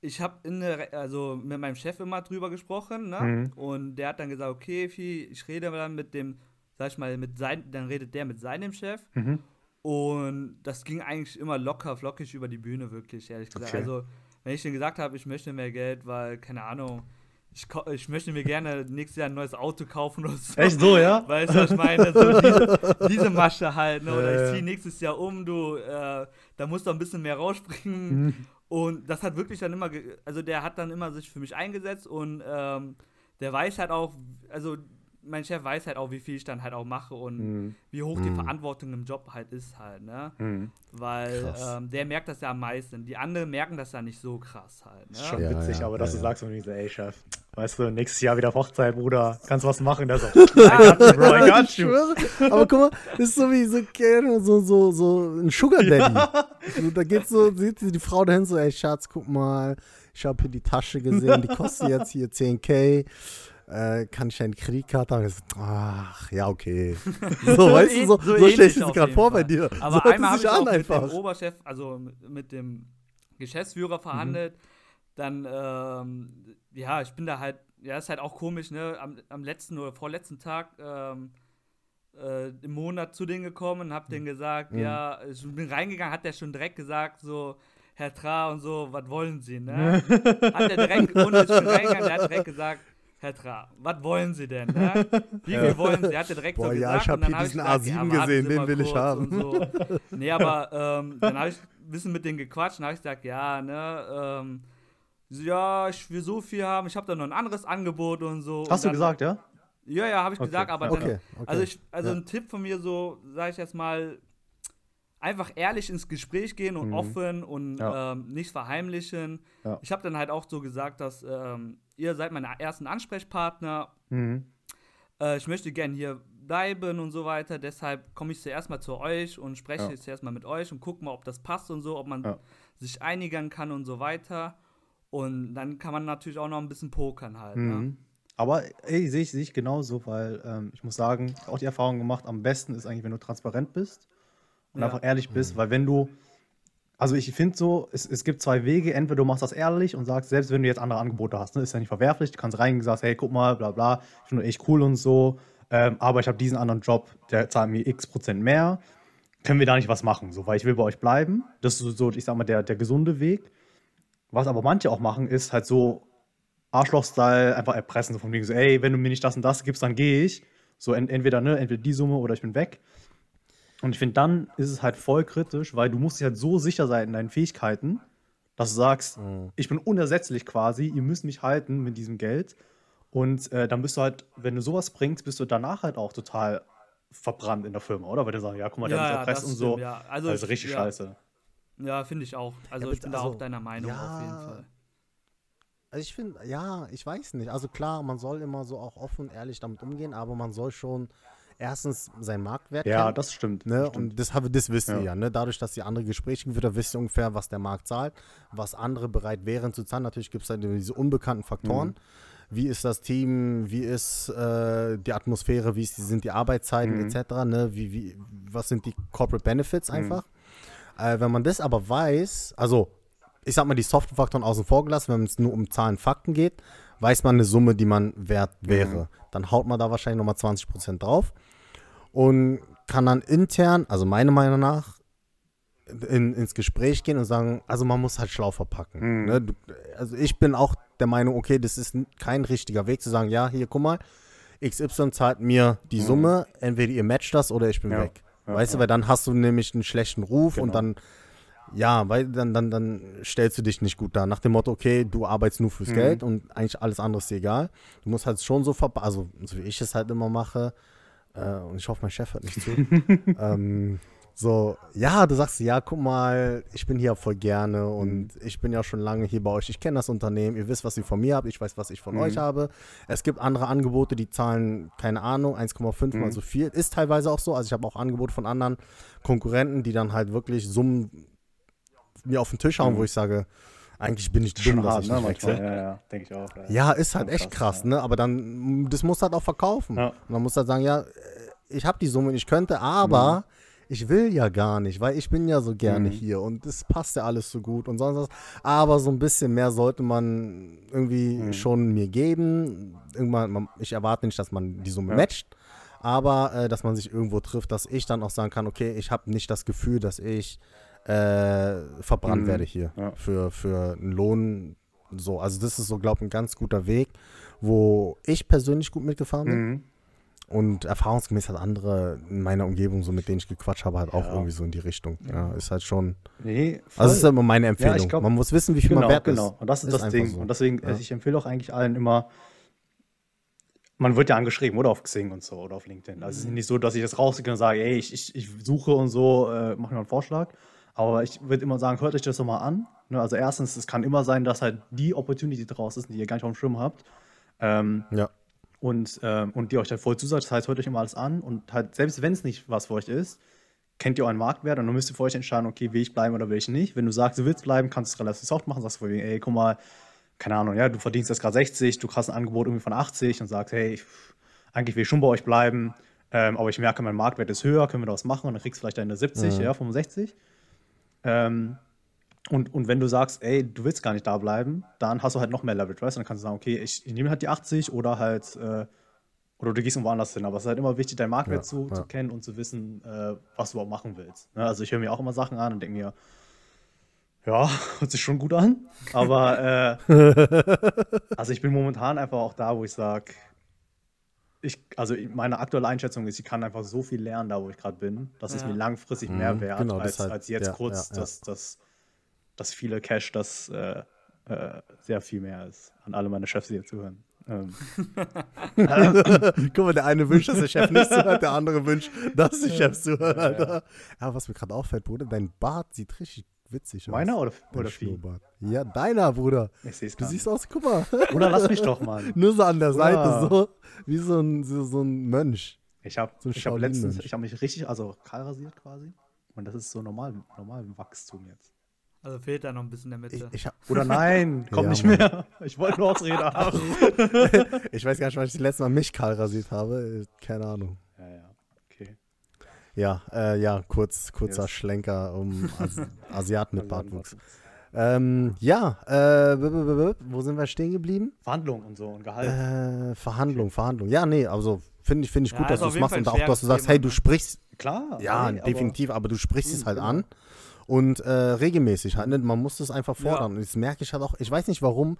ich habe in der, Re- also mit meinem Chef immer drüber gesprochen, ne? Mhm. Und der hat dann gesagt, okay, ich rede dann mit dem, sag ich mal, mit sein, dann redet der mit seinem Chef. Mhm. Und das ging eigentlich immer locker, flockig über die Bühne, wirklich, ehrlich gesagt. Okay. Also, wenn ich denen gesagt habe, ich möchte mehr Geld, weil, keine Ahnung, ich, ich möchte mir gerne nächstes Jahr ein neues Auto kaufen oder so. Echt so, ja? Weißt du, was ich meine? So diese, diese Masche halt, ne? Oder ich ziehe nächstes Jahr um, du, äh, da musst du ein bisschen mehr rausspringen. Mhm. Und das hat wirklich dann immer, also der hat dann immer sich für mich eingesetzt und ähm, der weiß halt auch, also mein Chef weiß halt auch, wie viel ich dann halt auch mache und Mhm. wie hoch die Mhm. Verantwortung im Job halt ist halt, ne? Mhm. Weil ähm, der merkt das ja am meisten. Die anderen merken das ja nicht so krass halt, ne? Ist schon Ja, witzig, ja, aber dass ja, du ja. sagst und ich so, ey Chef, weißt du, nächstes Jahr wieder auf Hochzeit, Bruder, kannst was machen? Der so, I got you, bro, I got Ich you. schwöre. Aber guck mal, das ist so wie so, so, so, so ein Sugar Daddy. Da geht so, sieht die Frau dahin so, ey Schatz, guck mal, ich habe hier die Tasche gesehen, die kostet jetzt hier 10k. Äh, kann ich eine Kreditkarte haben? So, Ach, ja, okay. So, weißt du, so, so, ähnlich stellst du es gerade vor bei dir. Aber so einmal habe ich auch an mit einfach. dem Oberchef, also mit, dem Geschäftsführer verhandelt. Dann, ähm, ja, ich bin da halt, ja, ist halt auch komisch, ne? Am, am letzten oder vorletzten Tag ähm, äh, im Monat zu denen gekommen und hab denen gesagt, Mhm. ja, ich bin reingegangen, hat der schon direkt gesagt, so, Herr Tra und so, was wollen Sie, ne? Hat er direkt, ohne ich bin reingegangen, der hat direkt gesagt, Herr Tra, was wollen Sie denn, ne? Wie viel wollen Sie? Hat er direkt Boah, so ja, gesagt. ich hab und dann hier hab ich diesen gesagt, A7 ja, gesehen, den will ich haben. So. Nee, aber ähm, dann habe ich ein bisschen mit denen gequatscht und habe ich gesagt, ja, ne, ähm, so, ja, ich will so viel haben, ich habe da noch ein anderes Angebot und so. Hast und du gesagt, ja? Ja, ja, habe ich Okay, gesagt, aber ja. dann, Okay, okay. also, ich, also Ja. ein Tipp von mir so, sage ich jetzt mal, einfach ehrlich ins Gespräch gehen und Mhm. offen und Ja. ähm, nicht verheimlichen. Ja. Ich habe dann halt auch so gesagt, dass ähm, ihr seid meine ersten Ansprechpartner. Mhm. Äh, ich möchte gerne hier bleiben und so weiter. Deshalb komme ich zuerst mal zu euch und spreche Ja. jetzt zuerst mal mit euch und gucke mal, ob das passt und so, ob man Ja. sich einigen kann und so weiter. Und dann kann man natürlich auch noch ein bisschen pokern halt. Ne? Mhm. Aber ey, sehe ich, sehe ich genauso, weil ähm, ich muss sagen, auch die Erfahrung gemacht, am besten ist eigentlich, wenn du transparent bist und Ja. einfach ehrlich bist, weil wenn du, also ich finde so, es, es gibt zwei Wege, entweder du machst das ehrlich und sagst, selbst wenn du jetzt andere Angebote hast, ne, ist ja nicht verwerflich, du kannst reingehen und sagst, hey, guck mal, bla bla, ich finde echt cool und so, ähm, aber ich habe diesen anderen Job, der zahlt mir x Prozent mehr, können wir da nicht was machen, so, weil ich will bei euch bleiben, das ist so, ich sag mal, der, der gesunde Weg. Was aber manche auch machen, ist halt so Arschloch-Style einfach erpressen, so von wegen so, ey, wenn du mir nicht das und das gibst, dann gehe ich. So ent entweder, ne, entweder die Summe oder ich bin weg. Und ich finde, dann ist es halt voll kritisch, weil du musst dir halt so sicher sein in deinen Fähigkeiten, dass du sagst, ich bin unersetzlich quasi, ihr müsst mich halten mit diesem Geld. Und äh, dann bist du halt, wenn du sowas bringst, bist du danach halt auch total verbrannt in der Firma, oder? Weil du sagst, ja, guck mal, der Ja, hat ja, erpresst und so. stimmt, ja. Also das ist ich- richtig ja. scheiße. Ja, finde ich auch. Also Ja, ich bin da also, auch deiner Meinung auf jeden Fall. Also ich finde, ja, ich weiß nicht. Also klar, man soll immer so auch offen und ehrlich damit umgehen, aber man soll schon erstens seinen Marktwert Ja, kennen. das stimmt. Ne? das stimmt. Und das, habe, das wisst ihr Ja. ja. Ne? Dadurch, dass ihr andere Gespräche geführt habt, wisst ihr ungefähr, was der Markt zahlt, was andere bereit wären zu zahlen. Natürlich gibt es halt diese unbekannten Faktoren. Mhm. Wie ist das Team? Wie ist äh, die Atmosphäre? Wie ist, sind die Arbeitszeiten Mhm. etc.? Ne? Wie, wie, was sind die Corporate Benefits einfach? Äh, wenn man das aber weiß, also ich sag mal die soften Faktoren außen vor gelassen, wenn es nur um Zahlen, Fakten geht, weiß man eine Summe, die man wert wäre. Dann haut man da wahrscheinlich nochmal 20% drauf und kann dann intern, also meiner Meinung nach, in, ins Gespräch gehen und sagen, also man muss halt schlau verpacken. Mhm. Ne? Du, also ich bin auch der Meinung, okay, das ist kein richtiger Weg zu sagen, ja, hier, guck mal, XY zahlt mir die Summe, entweder ihr matcht das oder ich bin Mhm. Ja. weg. Ja, weißt du, ja. weil dann hast du nämlich einen schlechten Ruf und Genau. dann, ja, weil dann, dann, dann stellst du dich nicht gut da. Nach dem Motto, okay, du arbeitest nur fürs Mhm. Geld und eigentlich alles andere ist dir egal. Du musst halt schon so verpacken, also so wie ich es halt immer mache, äh, und ich hoffe, mein Chef hört nicht zu. ähm, so, ja, du sagst, ja, guck mal, ich bin hier voll gerne und ich bin ja schon lange hier bei euch. Ich kenne das Unternehmen, ihr wisst, was ihr von mir habt, ich weiß, was ich von Mhm. euch habe. Es gibt andere Angebote, die zahlen, keine Ahnung, 1,5 mal Mhm. so viel. Ist teilweise auch so. Also ich habe auch Angebote von anderen Konkurrenten, die dann halt wirklich Summen mir auf den Tisch hauen, Mhm. wo ich sage, eigentlich bin ich dumm, dass hart, ich ne? nicht wechsle. Ja, ja, denke ich auch. Ja. Ja, ist halt echt krass, krass, ne? Aber dann, das muss halt auch verkaufen. Ja. Und man muss halt sagen, ja, äh, ich habe die Summe, ich könnte, aber ich will ja gar nicht, weil ich bin ja so gerne Mhm. hier und das passt ja alles so gut und sonst was. Aber so ein bisschen mehr sollte man irgendwie Mhm. schon mir geben. Irgendwann, ich erwarte nicht, dass man die Summe Ja. matcht, aber äh, dass man sich irgendwo trifft, dass ich dann auch sagen kann, okay, ich habe nicht das Gefühl, dass ich äh, verbrannt Mhm. werde hier Ja. für, für einen Lohn. So, also das ist so, glaube ich, ein ganz guter Weg, wo ich persönlich gut mitgefahren bin. Mhm. Und erfahrungsgemäß hat andere in meiner Umgebung, so mit denen ich gequatscht habe, halt auch Ja. irgendwie so in die Richtung. Ja, ist halt schon. Nee, Also das ist voll. immer meine Empfehlung. ich glaub- man muss wissen, wie viel genau, man wert genau. ist. Und das ist, Ist das Ding. so. Und deswegen, Ja. also ich empfehle auch eigentlich allen immer, man wird ja angeschrieben, oder auf Xing und so, oder auf LinkedIn. Also es ist nicht so, dass ich das rausgehe und sage, ey, ich, ich, ich suche und so, äh, mach mir einen Vorschlag. Aber ich würde immer sagen, hört euch das doch mal an. Ne? Also erstens, es kann immer sein, dass halt die Opportunity draus ist, die ihr gar nicht auf dem Schirm habt. Ähm, Ja. und, ähm, und die euch halt voll zusagt. Das heißt, hört euch immer alles an und halt, selbst wenn es nicht was für euch ist, kennt ihr euren Marktwert und dann müsst ihr für euch entscheiden, okay, will ich bleiben oder will ich nicht. Wenn du sagst, du willst bleiben, kannst du es relativ soft machen, sagst du, vorhin, ey, guck mal, keine Ahnung, ja, du verdienst jetzt gerade 60, du kriegst ein Angebot irgendwie von 80 und sagst, hey, ich, eigentlich will ich schon bei euch bleiben, ähm, aber ich merke, mein Marktwert ist höher, können wir das machen und dann kriegst du vielleicht deine 70, Mhm. ja, 65. Ähm, und, und wenn du sagst, ey, du willst gar nicht da bleiben, dann hast du halt noch mehr Leverage, weißt du? Dann kannst du sagen, okay, ich, ich nehme halt die 80 oder halt, äh, oder du gehst irgendwo anders hin. Aber es ist halt immer wichtig, deinen Marktwert Ja, zu, ja. zu kennen und zu wissen, äh, was du überhaupt machen willst. Ne? Also ich höre mir auch immer Sachen an und denke mir, Ja, hört sich schon gut an. Aber äh, also ich bin momentan einfach auch da, wo ich sage, ich, also meine aktuelle Einschätzung ist, ich kann einfach so viel lernen, da wo ich gerade bin, dass es Ja. mir langfristig Mhm, mehr wert, genau, als, deshalb, als jetzt ja, kurz, ja, ja. dass das, das viele Cash, das äh, äh, sehr viel mehr ist. An alle meine Chefs, die hier zuhören. Ähm, Guck mal, der eine wünscht, dass der Chef nicht zuhört, der andere wünscht, dass die Chefs zuhören, Alter. Aber was mir gerade auffällt, Bruder, dein Bart sieht richtig witzig aus. meiner oder, oder. Ja, deiner, Bruder. Ich sehe es Du gar siehst nicht. aus, guck mal. Oder lass mich doch, Mann. Nur so an der Seite, Bruder. so wie so ein, so, so ein Mönch. Ich habe So ich hab letztens, ich habe mich richtig, also kahl rasiert quasi. Und das ist so normal, normal Wachstum jetzt. Also fehlt da noch ein bisschen in der Ich, Mitte. ich, hab, Oder nein, komm Ja, nicht Mann. mehr. Ich wollte nur Ausrede haben. ich weiß gar nicht, wann ich das letzte Mal mich kahl rasiert habe. Keine Ahnung. Ja, ja. Ja, äh, ja, kurz, kurzer Yes. Schlenker um As Asiaten mit Bartwuchs. Ähm, ja, äh, wo sind wir stehen geblieben? Verhandlungen und so und Gehalt. Äh, Verhandlung, Verhandlung. Ja, nee, also finde ich, finde ich Ja, gut, dass du es machst und auch, dass du sagst, hey, du ne? sprichst, Klar. ja, nee, aber- definitiv, aber, du sprichst es Mhm, halt genau. an und äh, regelmäßig halt, ne? man muss es einfach fordern. Und das merke ich halt auch, ich weiß nicht warum,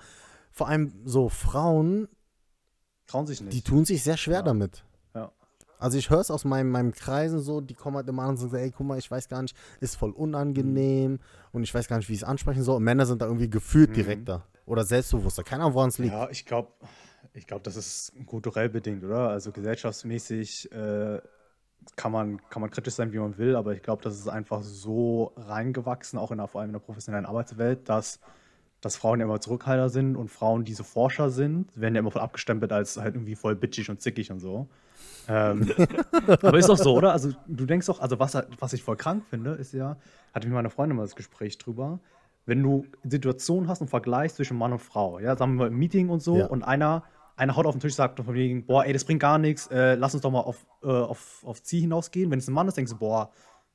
vor allem so Frauen, Trauen sich nicht. die tun sich sehr schwer Ja. damit. Also ich höre es aus meinem, meinem Kreisen so, die kommen halt immer an und sagen, ey, guck mal, ich weiß gar nicht, ist voll unangenehm und ich weiß gar nicht, wie ich es ansprechen soll. Und Männer sind da irgendwie gefühlt Mhm. direkter oder selbstbewusster. Keine Ahnung, woran es liegt. Ja, ich glaube, ich glaub, das ist kulturell bedingt, oder? Also gesellschaftsmäßig äh, kann, man, kann man kritisch sein, wie man will, aber ich glaube, das ist einfach so reingewachsen, auch in der, vor allem in der professionellen Arbeitswelt, dass, dass Frauen ja immer Zurückhalter sind und Frauen, die so Forscher sind, werden ja immer voll abgestempelt als halt irgendwie voll bitchig und zickig und so. Ähm, aber ist doch so, oder? Also du denkst doch, also was, was ich voll krank finde, ist ja, hatte ich mit meiner Freundin mal das Gespräch drüber, wenn du Situationen hast und Vergleich zwischen Mann und Frau, ja, sagen wir mal im Meeting und so, Ja. und einer, einer haut auf den Tisch, sagt von wegen, boah, ey, das bringt gar nichts, äh, lass uns doch mal auf, äh, auf, auf Ziel hinausgehen. Wenn es ein Mann ist, denkst du, boah,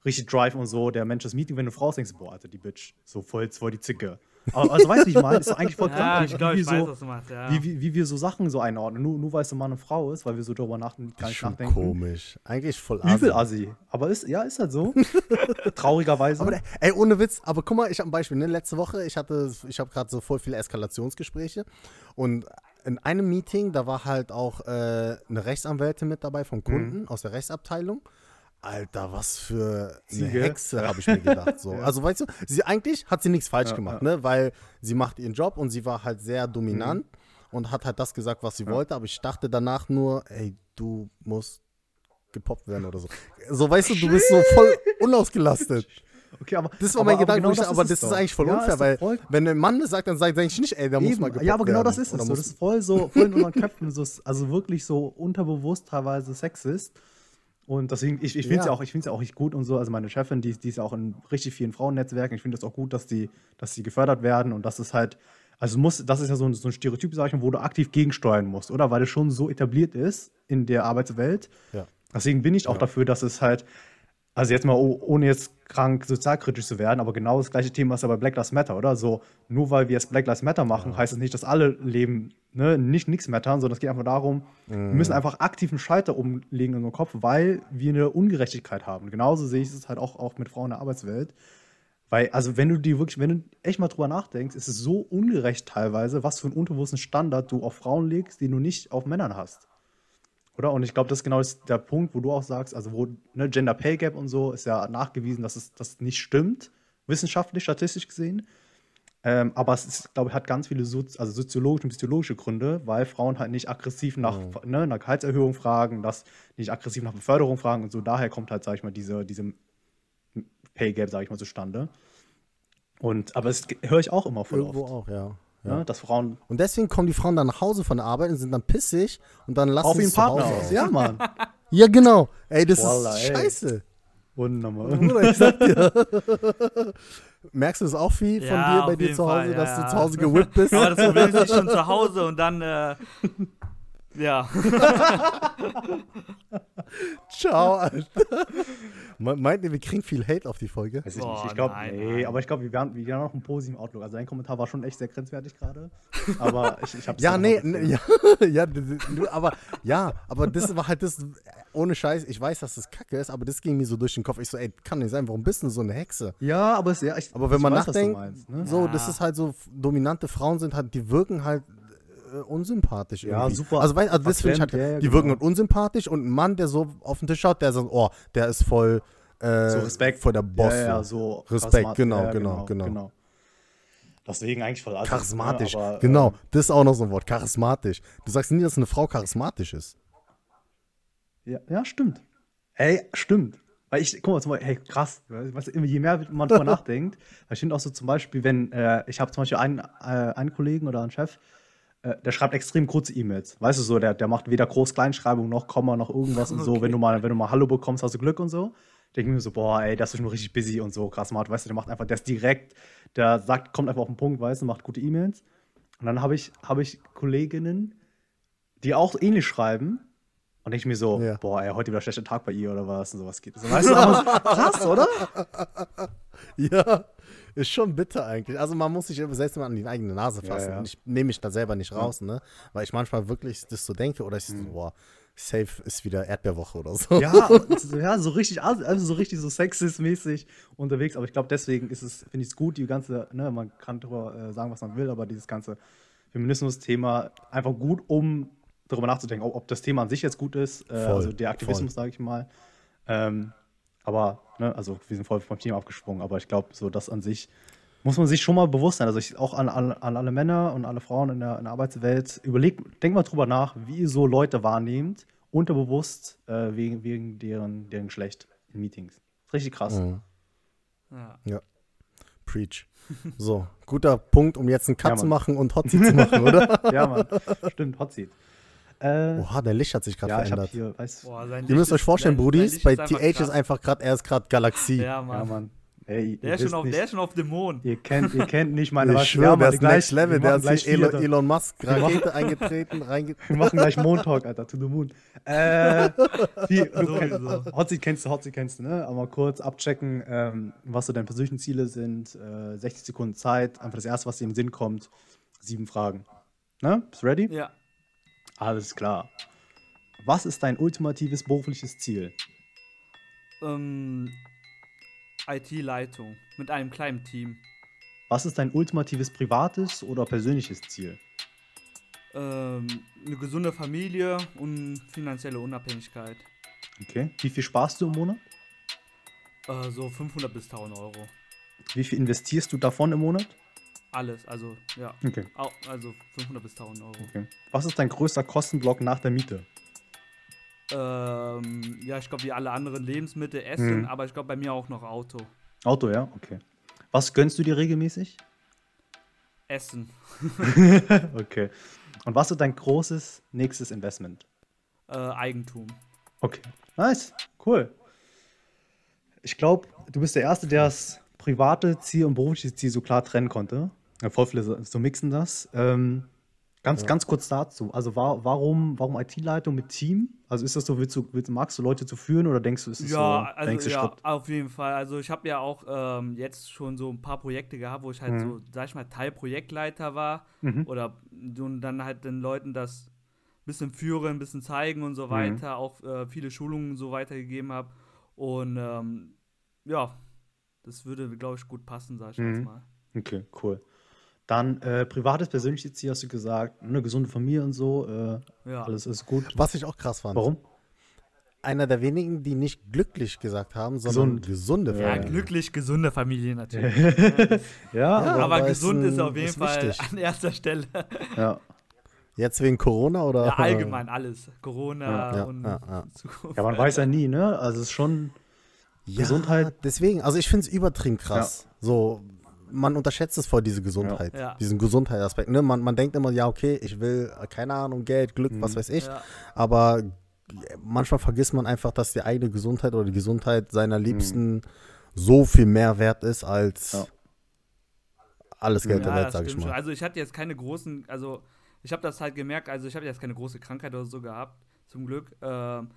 richtig Drive und so, der Mensch das Meeting. Wenn du eine Frau ist, denkst du, boah, Alter, die Bitch, so voll, voll die Zicke. Also weißt du, ich meine? Ist eigentlich voll krank, Ja, glaube, wie, weiß, so, meinst. Ja. wie, wie, wie wir so Sachen so einordnen. Nur, nur weil es ein Mann und Frau ist, weil wir so darüber nach, gar nicht schon nachdenken. komisch. Eigentlich voll Übel assi. assi. Aber ist, ja, ist halt so. Traurigerweise. Aber ey, ohne Witz, aber guck mal, ich habe ein Beispiel. Ne? Letzte Woche, ich hatte, ich habe gerade so voll viele Eskalationsgespräche und in einem Meeting, da war halt auch äh, eine Rechtsanwältin mit dabei vom Kunden aus der Rechtsabteilung. Alter, was für eine Ziege. Hexe, habe ich mir gedacht. So. Also, weißt du, sie eigentlich hat sie nichts falsch Ja, gemacht, ja. ne? Weil sie macht ihren Job und sie war halt sehr dominant Mhm. und hat halt das gesagt, was sie wollte. Aber ich dachte danach nur, ey, du musst gepoppt werden oder so. So, weißt du, du bist so voll unausgelastet. okay, aber, Das war aber, mein Gedanke, wo ich, das aber es das ist doch. eigentlich voll Ja, unfair, ist weil voll- wenn ein Mann das sagt, dann sage ich nicht, ey, da muss gepoppt Ja, aber genau das ist es so. Das ist voll so, voll in unseren Köpfen, so, also wirklich so unterbewusst teilweise sexist. Und deswegen, ich, ich finde es Ja. ja. auch, ich ja auch nicht gut und so. Also meine Chefin, die, die ist ja auch in richtig vielen Frauennetzwerken. Ich finde es auch gut, dass die, dass die gefördert werden und dass es halt, also muss, das ist ja so ein, so ein Stereotyp, sag ich mal, wo du aktiv gegensteuern musst, oder? Weil es schon so etabliert ist in der Arbeitswelt. Ja. Deswegen bin ich auch dafür, dass es halt, also jetzt mal oh- ohne jetzt krank sozialkritisch zu werden, aber genau das gleiche Thema ist ja bei Black Lives Matter, oder? So, nur weil wir jetzt Black Lives Matter machen, heißt es nicht, dass alle Leben ne, nicht nichts mattern, sondern es geht einfach darum, wir müssen einfach aktiv einen Schalter umlegen in unserem Kopf, weil wir eine Ungerechtigkeit haben. Genauso sehe ich es halt auch, auch mit Frauen in der Arbeitswelt. Weil, also wenn du die wirklich, wenn du echt mal drüber nachdenkst, ist es so ungerecht teilweise, was für einen unterbewussten Standard du auf Frauen legst, den du nicht auf Männern hast. Oder? Und ich glaube, das ist genau das- der Punkt, wo du auch sagst, also wo ne, Gender Pay Gap und so ist ja nachgewiesen, dass es das nicht stimmt, wissenschaftlich, statistisch gesehen. Ähm, aber es ist, glaube ich, hat ganz viele Sozi also soziologische und psychologische Gründe, weil Frauen halt nicht aggressiv nach, ne, nach Gehaltserhöhung fragen, dass nicht aggressiv nach Beförderung fragen und so. Daher kommt halt, sag ich mal, diese, diese Pay Gap, sag ich mal, zustande. Und, aber das höre ich auch immer voll Irgendwo oft. auch, ja. Ne, dass Frauen Und deswegen kommen die Frauen dann nach Hause von der Arbeit und sind dann pissig und dann lassen sie ihren es zu Partner Hause aus. aus. Ja, Mann. Ja, genau. Ey, das Wallah, ist ey. scheiße. Wunderbar. Bruder, ich sag dir. Merkst du das auch viel von Ja, dir bei dir zu Hause, Fall, ja, dass du ja. zu Hause gewippt bist? Aber das Problem ist, ich schon zu Hause und dann, äh, ja. Ciao, Alter. Me- Meint ihr, wir kriegen viel Hate auf die Folge? Weiß ich Boah, nicht. Ich glaube, nein, nee, nein. aber ich glaube, wir werden, wir haben noch einen positiven Outlook. Also dein Kommentar war schon echt sehr grenzwertig gerade. Aber ich, ich habe Ja, nee, ja, ja, aber ja, aber das war halt das. ohne Scheiß, ich weiß, dass das kacke ist, aber das ging mir so durch den Kopf. Ich so, ey, kann nicht sein, warum bist du so eine Hexe? Ja, aber es, ja, ich, Aber wenn ich man weiß, nachdenkt, meinst, ne? so, Ja. das ist halt so, dominante Frauen sind halt, die wirken halt äh, unsympathisch Ja, irgendwie. super Also, weißt, also das finde ich halt, ja, die wirken genau. halt unsympathisch und ein Mann, der so auf den Tisch schaut, der sagt, oh, der ist voll, äh, So Respekt. voll der Boss. Ja, ja, so. Respekt, genau, ja, genau, genau. Deswegen eigentlich voll assi, Charismatisch, ne? aber, genau, ähm, das ist auch noch so ein Wort, charismatisch. Du sagst nie, dass eine Frau charismatisch ist. Ja, ja, stimmt. Ey, stimmt. Weil ich, guck mal, zum Beispiel, hey, krass, weißt du, je mehr man drüber nachdenkt, ich finde auch so zum Beispiel, wenn, äh, ich habe zum Beispiel einen, äh, einen Kollegen oder einen Chef, äh, der schreibt extrem kurze E-Mails. Weißt du so, der, der macht weder Groß-Kleinschreibung noch Komma noch irgendwas und so. Okay. Wenn du mal, wenn du mal Hallo bekommst, hast du Glück und so. Denke ich mir so, boah, ey, der ist nur richtig busy und so, krass smart, weißt du, der macht einfach, der ist direkt, der sagt, kommt einfach auf den Punkt, weißt du, macht gute E-Mails. Und dann habe ich, habe ich Kolleginnen, die auch ähnlich schreiben. Und denke ich mir so, Ja. boah, ey, heute wieder schlechter Tag bei ihr oder was und sowas geht. So, weißt du, aber krass, oder? Ja, ist schon bitter eigentlich. Also man muss sich immer selbst mal an die eigene Nase Ja, fassen. ja. Und ich nehme mich da selber nicht raus, ne? Weil ich manchmal wirklich das so denke oder ich Mhm. so, boah, safe ist wieder Erdbeerwoche oder so. Ja, ja, so richtig, as- also so richtig so sexist-mäßig unterwegs. Aber ich glaube, deswegen ist es, finde ich es gut, die ganze, ne, man kann darüber äh, sagen, was man will, aber dieses ganze Feminismus-Thema einfach gut, um darüber nachzudenken, ob, ob das Thema an sich jetzt gut ist, äh, Voll, also der Aktivismus, sage ich mal. Ähm, aber, ne, also wir sind voll vom Thema abgesprungen, aber ich glaube, so das an sich muss man sich schon mal bewusst sein. Also ich, auch an, an, an alle Männer und alle Frauen in der, in der Arbeitswelt, überlegt, denkt mal drüber nach, wie ihr so Leute wahrnehmt, unterbewusst, äh, wegen, wegen deren, deren Geschlecht in Meetings. ist richtig krass. Mhm. Ja. Preach. So, guter Punkt, um jetzt einen Cut Ja, zu machen und Hot Seat zu machen, oder? Ja, Mann. Stimmt, Hot Seat. Äh, Oha, der Licht hat sich gerade ja, verändert. hier, Boah, sein Ihr müsst euch ist- vorstellen, Brudis, bei einfach TH ist krass. einfach gerade, er ist gerade Galaxie. Ja, ja, Mann. Mann. Ey, Der, ist auf, nicht, der ist schon auf dem Mond. ihr, kennt, ihr kennt nicht meine Ich was- schwöre, Mann, der ist gleich- Next Level. Der hat gleich sich Elon, Elon Musk Rakete eingetreten, reinge Wir machen gleich Montalk, Alter, to the moon. Äh, wie, du So, kennst, so. Hotseat kennst du, Hotseat kennst du, ne? Aber kurz abchecken, ähm, was so deine persönlichen Ziele sind. Äh, 60 Sekunden Zeit, einfach das erste, was dir in den Sinn kommt. Sieben Fragen. Ne? Bist du ready? Ja. Alles klar. Was ist dein ultimatives berufliches Ziel? Ähm, IT-Leitung mit einem kleinen Team. Was ist dein ultimatives privates oder persönliches Ziel? Ähm, eine gesunde Familie und finanzielle Unabhängigkeit. Okay. Wie viel sparst du im Monat? Äh, so 500 bis 1000 Euro. Wie viel investierst du davon im Monat? Alles, also ja. Okay. Au, also 500 bis 1000 Euro. okay. Was ist dein größter Kostenblock nach der Miete? Ähm, ja, ich glaube, wie alle anderen Lebensmittel, Essen, Mhm. aber ich glaube bei mir auch noch Auto. Auto, ja? Okay. Was gönnst du dir regelmäßig? Essen. Okay. Und was ist dein großes nächstes Investment? Äh, Eigentum. Okay. Nice. Cool. Ich glaube, du bist der Erste, der das private Ziel und berufliche Ziel so klar trennen konnte. Ja, voll viele so, mixen das. Ähm, ganz, ganz kurz dazu. Also war, warum, warum IT-Leitung mit Team? Also ist das so, willst du, willst, magst du Leute zu führen oder denkst du, ist es Ja, so also nächste ja, Schritt? auf jeden Fall. Also ich habe ja auch ähm, jetzt schon so ein paar Projekte gehabt, wo ich halt Mhm. so, sag ich mal, Teilprojektleiter war Mhm. oder und dann halt den Leuten das ein bisschen führen, ein bisschen zeigen und so Mhm. weiter, auch äh, viele Schulungen so weitergegeben habe. Und ähm, ja, das würde, glaube ich, gut passen, sag ich Mhm. jetzt mal. Okay, cool. Dann äh, privates, persönliches Ziel hast du gesagt, eine gesunde Familie und so, äh, Ja. alles ist gut. Was ich auch krass fand. Warum? Einer der wenigen, die nicht glücklich gesagt haben, sondern Gesund. gesunde Ja, Familie. glücklich, gesunde Familie natürlich. Ja, Ja, aber, gesund ist ein- auf jeden ist Fall wichtig. an erster Stelle. ja. Jetzt wegen Corona oder? Ja, allgemein alles. Corona Ja, ja, und ja, ja. Zukunft. ja, man weiß ja nie, ne? Also es ist schon, Ja, Gesundheit- Deswegen, also ich finde es übertrieben krass. So, man unterschätzt es vor diese Gesundheit, Ja. diesen Gesundheitsaspekt. Ne? Man, man denkt immer, ja, okay, ich will, äh, keine Ahnung, Geld, Glück, Mhm. was weiß ich. Ja. Aber manchmal vergisst man einfach, dass die eigene Gesundheit oder die Gesundheit seiner Liebsten so viel mehr wert ist als Mhm. Ja. alles Geld Ja, der Welt, das sag ich stimmt schon. mal. Also ich hatte jetzt keine großen, also ich habe das halt gemerkt, also ich habe jetzt keine große Krankheit oder so gehabt, zum Glück. Ähm,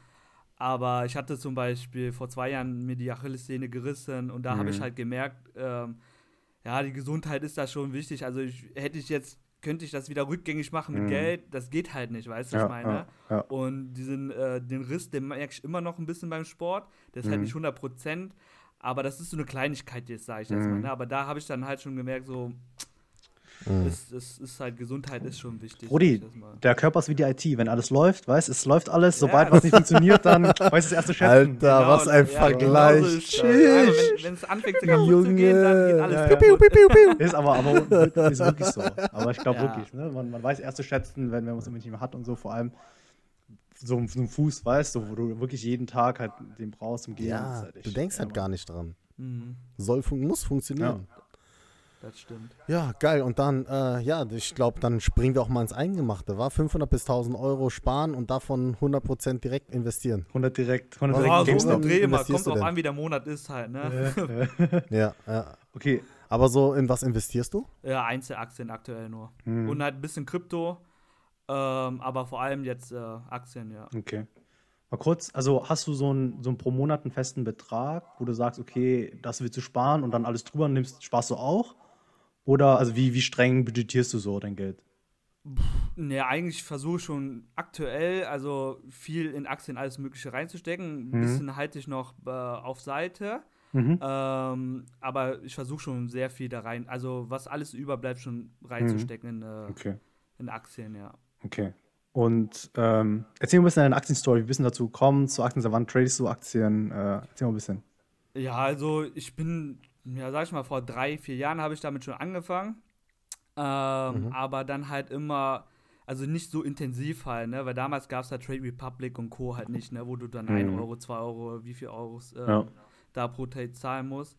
aber ich hatte zum Beispiel vor zwei Jahren mir die Achillessehne gerissen und da habe ich Mhm. halt gemerkt, ähm, ja, die Gesundheit ist da schon wichtig. Also ich, hätte ich jetzt könnte ich das wieder rückgängig machen mit Mhm. Geld. Das geht halt nicht, weißt du, was Ja, ich meine? ja, ja. Und diesen, äh, den Riss, den merke ich immer noch ein bisschen beim Sport. Der ist halt Mhm. nicht 100 Prozent. Aber das ist so eine Kleinigkeit jetzt, sage ich jetzt Mhm. mal. Ne? Aber da habe ich dann halt schon gemerkt, so, Mhm. es, es ist halt, Gesundheit ist schon wichtig. Rudi, der Körper ist wie die IT. Wenn alles läuft, weißt es läuft alles. Ja, Sobald das- was nicht funktioniert, dann weißt du es erst zu schätzen. Alter, Genau, was ein ja, Vergleich. Ja, aber Tschüss. wenn wenn es anfängt zu kaputt zu gehen, dann geht alles Ja, ja. Piu, piu, piu, piu. Ist aber, aber ist wirklich so. Aber ich glaube Ja. wirklich, ne? man, man weiß erst zu schätzen, wenn, wenn man es immer nicht mehr hat und so. Vor allem so, so ein Fuß, weißt du, wo du wirklich jeden Tag halt den brauchst zum Gehen. Ja, halt echt- du denkst halt ja, gar nicht dran. Mhm, Soll fun muss funktionieren. Das stimmt. Ja, geil. Und dann, äh, ja, ich glaube, dann springen wir auch mal ins Eingemachte, war 500 bis 1000 Euro sparen und davon 100% direkt investieren. 100 direkt, 100 Oh, direkt Boah, so Dreh immer. Kommt du drauf an, wie der Monat ist halt, ne? Ja, ja. Okay. Aber so, in was investierst du? Ja, Einzelaktien aktuell nur. Hm. Und halt ein bisschen Krypto, ähm, aber vor allem jetzt äh, Aktien, ja. Okay. Mal kurz, also hast du so einen, so einen pro Monat einen festen Betrag, wo du sagst, okay, das willst du sparen und dann alles drüber nimmst, sparst du auch? Oder also wie, wie streng budgetierst du so dein Geld? Ne, eigentlich versuche ich schon aktuell, also viel in Aktien alles Mögliche reinzustecken. Ein Mhm. bisschen halte ich noch äh, auf Seite. Mhm. Ähm, aber ich versuche schon sehr viel da rein, also was alles überbleibt, schon reinzustecken in, äh, Okay, in Aktien, ja. okay. Und ähm, erzähl mal ein bisschen deine Aktienstory, wie bist du dazu gekommen, zu Aktien, wann tradest du Aktien? Äh, erzähl mal ein bisschen. Ja, also ich bin, ja, sag ich mal, vor drei, vier Jahren habe ich damit schon angefangen. Ähm, Mhm. Aber dann halt immer, also nicht so intensiv halt, ne? Weil damals gab es halt Trade Republic und Co. halt nicht, ne? Wo du dann 1 Mhm. Euro, 2 Euro, wie viel Euros ähm, Ja. da pro Trade zahlen musst.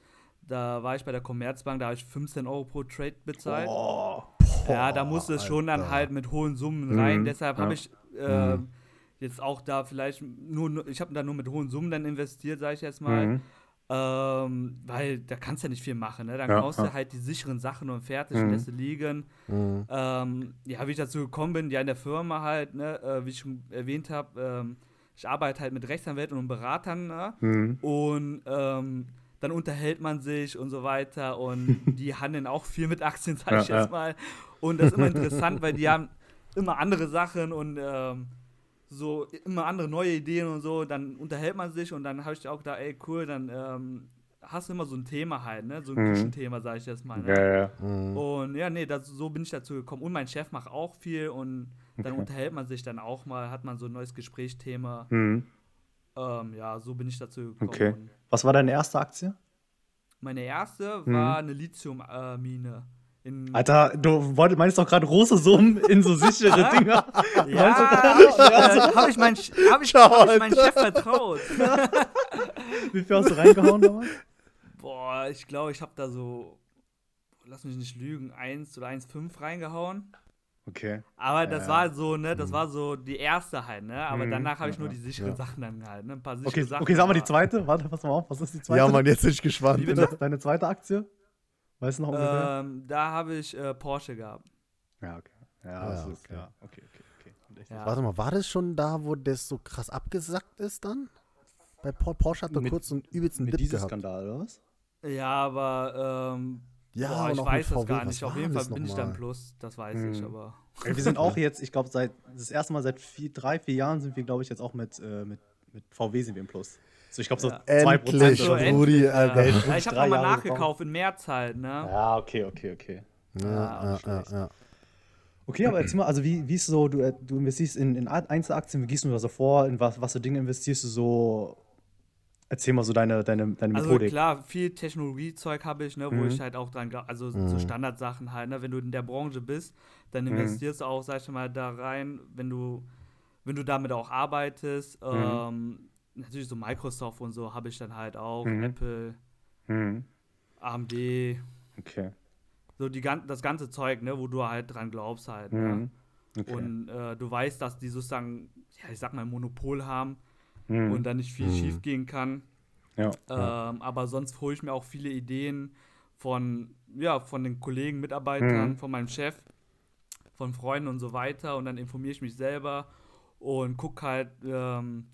Da war ich bei der Commerzbank, da habe ich 15 Euro pro Trade bezahlt. Oh. Ja, da musste es schon dann halt mit hohen Summen Mhm, rein. Deshalb ja. habe ich äh, jetzt auch da vielleicht nur, nur- ich habe da nur mit hohen Summen dann investiert, sage ich jetzt mal. Ähm, weil da kannst du ja nicht viel machen, ne? Dann Ja, kaufst ja. du halt die sicheren Sachen und fertig Mhm. und lässt sie liegen. Mhm. Ähm, ja, wie ich dazu gekommen bin, ja in der Firma halt, ne, äh, wie ich schon erwähnt habe, ähm, ich arbeite halt mit Rechtsanwälten und Beratern, ne? Mhm. Und ähm, dann unterhält man sich und so weiter und die handeln auch viel mit Aktien, sag ich Ja, jetzt ja. mal. Und das ist immer interessant, weil die haben immer andere Sachen und ähm, so immer andere neue Ideen und so. Dann unterhält man sich und dann habe ich auch da, ey, cool, dann ähm, hast du immer so ein Thema halt, ne? So ein Mhm. Nischenthema, sag ich jetzt mal. Ne? Ja, ja. Mhm. Und ja, nee, das, so bin ich dazu gekommen. Und mein Chef macht auch viel und dann Okay. unterhält man sich dann auch mal, hat man so ein neues Gesprächsthema. Mhm. Ähm, ja, so bin ich dazu gekommen. Okay. Was war deine erste Aktie? meine erste Mhm. war eine Lithium-Mine. In Alter, du wolltest, meinst doch gerade große Summen in so sichere Dinger. ja, habe ich, hab ich, mein, hab ich, hab ich meinem Alter. Chef vertraut. Wie viel hast du reingehauen damals? Boah, ich glaube, ich habe da so, lass mich nicht lügen, 1 oder 1,5 reingehauen. Okay. Aber das Ja. war so, ne, das war so die erste halt, ne? Aber Mhm. danach habe ich Ja, nur die sicheren ja. Sachen dann halt, ne? Ein paar sichere Okay, Sachen. okay, sag mal die zweite. Warte, pass mal auf. Was ist die zweite? Ja, Mann, jetzt bin ich gespannt. Deine zweite Aktie? Weißt du noch ungefähr? Ähm, da habe ich äh, Porsche gehabt. ja, okay. Ja, Ja, das ist, okay. ja, okay, okay, okay. Ja. Warte mal, war das schon da, wo das so krass abgesackt ist dann? Bei Por- Porsche hat doch Mit- kurz so einen übelsten Mit Dip diesem gehabt. Skandal, oder was? Ja, aber ähm, Ja, boah, ich weiß das gar nicht. Auf jeden Fall bin ich dann plus, das weiß ich, Mhm. aber. Ey, wir sind auch jetzt, ich glaube, seit das erste Mal seit vier, drei, vier Jahren sind wir, glaube ich, jetzt auch mit, äh, mit, mit VW sind wir im Plus. So, ich glaube, so Ja. 2% Endlich, oder so. Rudi. Alter. Ja, ich habe nochmal nachgekauft in März halt, ne? Ja, okay, okay, okay. Ja, ja, ja. Okay, aber erzähl mal, also wie, wie ist so, du, äh, du investierst in, in Einzelaktien, wie gehst du da so vor, in was, was für Dinge investierst du so? Erzähl mal so deine, deine, deine Also Methodik. klar, viel Technologiezeug habe ich, ne, wo Mhm. ich halt auch dran glaube, also Mhm. so Standardsachen halt, ne, wenn du in der Branche bist, dann Mhm. investierst du auch, sag ich mal, da rein, wenn du, wenn du damit auch arbeitest. Mhm. Ähm, natürlich so Microsoft und so habe ich dann halt auch, Mhm. Apple, Mhm. AMD, Okay. so die, das ganze Zeug, ne, wo du halt dran glaubst halt. Mhm. Ne? okay. Und äh, du weißt, dass die sozusagen, ja, ich sag mal, ein Monopol haben Mhm. und da nicht viel Mhm. schief gehen kann. ja, ja. Ähm, aber sonst hole ich mir auch viele Ideen von, ja, von den Kollegen, Mitarbeitern, Mhm. von meinem Chef, von Freunden und so weiter. Und dann informiere ich mich selber und gucke halt, ähm,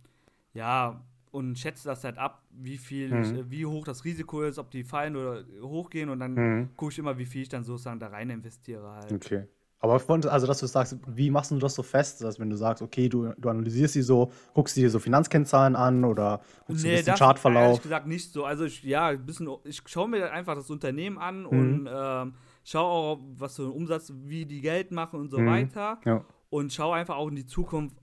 ja, und schätze das halt ab, wie viel, Mhm. ich, äh, wie hoch das Risiko ist, ob die fallen oder hochgehen. Und dann Mhm. gucke ich immer, wie viel ich dann sozusagen da rein investiere halt. Okay. Aber also, dass du sagst, wie machst du das so fest? Dass wenn du sagst, okay, du, du analysierst sie so, guckst dir so Finanzkennzahlen an oder guckst dir ein bisschen das Chartverlauf? ehrlich gesagt nicht so. Also ich, ja, ein bisschen, ich schaue mir einfach das Unternehmen an Mhm. und ähm, schaue auch, was für einen Umsatz, wie die Geld machen und so Mhm. weiter. Ja. Und schaue einfach auch in die Zukunft,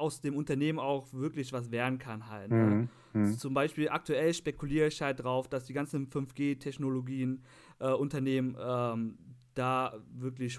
aus dem Unternehmen auch wirklich was werden kann halt. Ne? Mhm. Mhm. Zum Beispiel aktuell spekuliere ich halt drauf, dass die ganzen 5G-Technologien äh, Unternehmen ähm, da wirklich,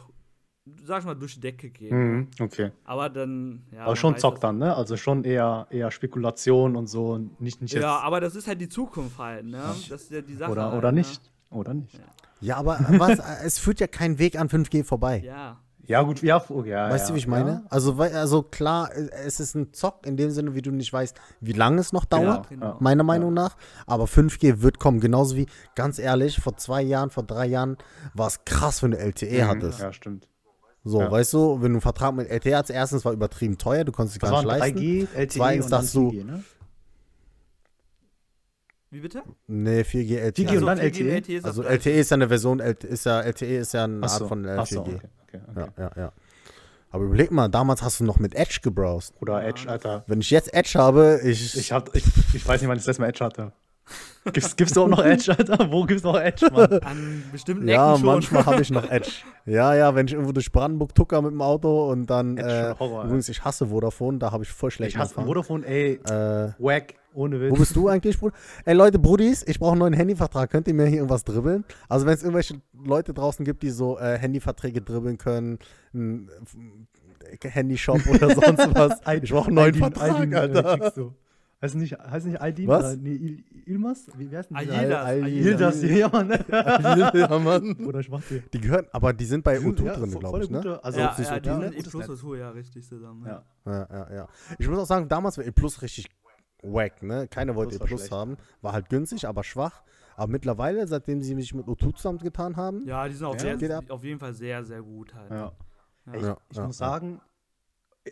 sag ich mal, durch die Decke gehen. Mhm. Okay. Aber dann, ja. Aber schon weiß Zock das- dann, ne? Also schon eher, eher Spekulation und so, und nicht, nicht jetzt. Ja, aber das ist halt die Zukunft halt, ne? Das ist ja die Sache. oder, halt, oder ne? nicht. Oder nicht. Ja, aber was, es führt ja kein Weg an 5G vorbei. Ja. Ja, gut, ja, ja. Weißt ja, du, wie ich meine? Also, also klar, äh, es ist ein Zock in dem Sinne, wie du nicht weißt, wie lange es noch dauert, Genau. Ja. meiner Meinung nach. Aber 5G wird kommen, genauso wie, ganz ehrlich, vor zwei Jahren, vor drei Jahren war es krass, wenn du LTE Mhm. hattest. Ja, stimmt. So, Ja. weißt du, wenn du einen Vertrag mit LTE hattest, erstens war übertrieben teuer, du konntest es Das gar nicht leisten. 3G, LTE Zweitens und dann sagst du- 4G, ne? Wie bitte? Nee, 4G, LTE. 4G und dann 4G LTE? das also. LTE ist ja eine Version, LTE ist ja, LTE ist ja eine Art so, von ach 4G. so, okay, okay, okay. Ja, ja, ja. Aber überleg mal, damals hast du noch mit Edge gebrowst. Oder Edge, Alter. Wenn ich jetzt Edge habe, ich. Ich, hab, ich, ich weiß nicht, wann ich das letzte Mal Edge hatte. Gibt's, gibt's du auch noch Edge, Alter? Wo gibt's noch Edge, Mann? An bestimmten ja, Ecken schon. manchmal habe ich noch Edge. Ja, ja, wenn ich irgendwo durch Brandenburg tucker mit dem Auto und dann. Edge Äh, Horror, übrigens, ich hasse Vodafone, da habe ich voll schlecht Ich hasse Vodafone, ey, Äh, wack, ohne Witz. wo bist du eigentlich, Bruder? Ey, Leute, Brudis, ich brauche einen neuen Handyvertrag. Könnt ihr mir hier irgendwas dribbeln? Also, wenn es irgendwelche Leute draußen gibt, die so äh, Handyverträge dribbeln können, ein äh, Handyshop oder sonst was. ich brauche einen neuen Aydin- Vertrag, äh, Alter. du. Heißt nicht, heißt nicht Aydin? Was? Oder, nee, Il Ilmas? Wie, heißt denn Al- Al- Yildas, ja, Mann. ja, Mann. Oder ich mach dir. Die gehören, aber die sind bei Die sind- O2 ja, drin, glaube ich, ne? Also, ja, ja, die sind E gutes plus Netz. plus ja richtig zusammen. Ja. Ja, ja, ja. Ich muss auch sagen, damals war E Plus richtig wack, ne? Keiner wollte E Plus schlecht. haben. War halt günstig, aber schwach. Aber mittlerweile, seitdem sie mich mit O2 zusammengetan haben, Ja, die sind auf, Ja. Sehr, auf jeden Fall sehr, sehr gut halt. Ja. Ja. Ich, Ja, ich ja, muss ja. sagen,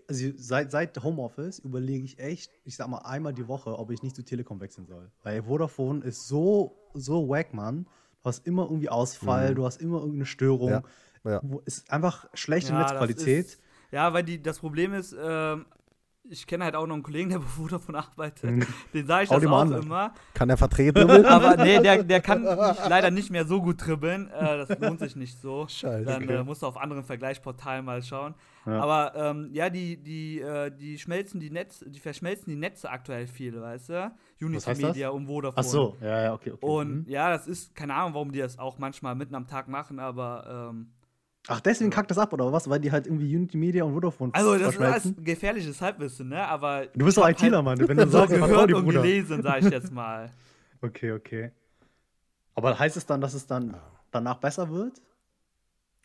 also seit, seit Homeoffice überlege ich echt, ich sag mal einmal die Woche, ob ich nicht zu Telekom wechseln soll. Weil Vodafone ist so, so wack, Mann. Du hast immer irgendwie Ausfall, du hast immer irgendeine Störung. Ja, ja. Ist einfach schlechte Netzqualität. Ist, ja, weil die, das Problem ist, ähm, ich kenne halt auch noch einen Kollegen, der bei Vodafone arbeitet. Den sage ich Hau das auch an, immer. kann er Verträge dribbeln. Aber nee, der, der kann nicht, leider nicht mehr so gut dribbeln. Äh, das lohnt sich nicht so. Scheiße. Dann Okay. äh, musst du auf anderen Vergleichsportalen mal schauen. Ja. Aber ähm, ja, die, die, äh, die schmelzen die Netz, die verschmelzen die Netze aktuell viel, weißt du? Unity? Media und Vodafone. Ach so, ja, ja, okay. okay. Und Mhm. ja, das ist, keine Ahnung, warum die das auch manchmal mitten am Tag machen, aber ähm, Ach, deswegen kackt das ab, oder was? Weil die halt irgendwie Unity Media und Vodafone also das ist alles gefährliches Halbwissen, ne? Aber Du bist doch ITler, halt Mann. Wenn du so sagst, gehört dir, und Bruder. gelesen, sag ich jetzt mal. Okay, okay. Aber heißt es dann, dass es dann danach besser wird?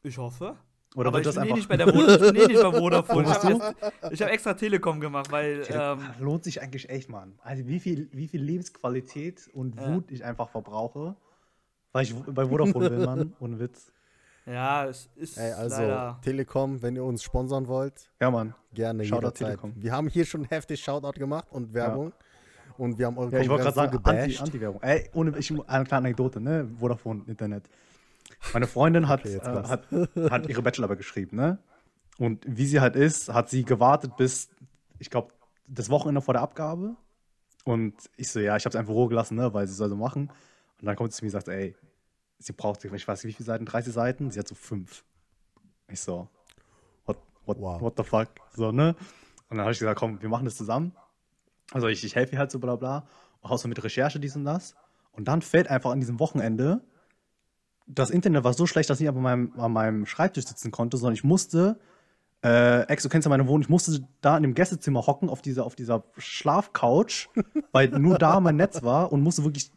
Ich hoffe. Oder aber wird ich das bin, eh einfach nicht bei der Vodafone, ich bin eh nicht bei Vodafone. Ich habe hab extra Telekom gemacht, weil Tele- ähm, lohnt sich eigentlich echt, Mann. Also wie viel, wie viel Lebensqualität und Ja. Wut ich einfach verbrauche, weil ich bei Vodafone bin, Mann. Ohne Witz. Ja, es ist Ey, also leider. Telekom, wenn ihr uns sponsern wollt, Ja, Mann. gerne Shoutout jederzeit. Telekom. Wir haben hier schon heftig Shoutout gemacht und Werbung. Und wir haben eure Ja, ich wollte gerade sagen, Konkurrenz Anti- gebasht. Anti-Werbung. Ey, ohne, ich, eine kleine Anekdote, ne? Vodafone Internet. Meine Freundin hat, Okay, äh, hat, hat ihre Bachelorarbeit geschrieben, ne? Und wie sie halt ist, hat sie gewartet bis, ich glaube, das Wochenende vor der Abgabe. Und ich so, ja, ich habe es einfach roh gelassen, ne? Weil sie soll so machen. Und dann kommt sie zu mir und sagt, ey, sie braucht, ich weiß nicht, wie viele Seiten, 30 Seiten? Sie hat so fünf. Ich so, what, what, Wow. what the fuck? So, ne? Und dann habe ich gesagt, komm, wir machen das zusammen. Also ich, ich helfe ihr halt so bla bla. Und auch so mit Recherche, dies und das. Und dann fällt einfach an diesem Wochenende, das Internet war so schlecht, dass ich nicht an meinem, an meinem Schreibtisch sitzen konnte, sondern ich musste, äh, Ex, du kennst ja meine Wohnung, ich musste da in dem Gästezimmer hocken, auf dieser, auf dieser Schlafcouch, weil nur da mein Netz war und musste wirklich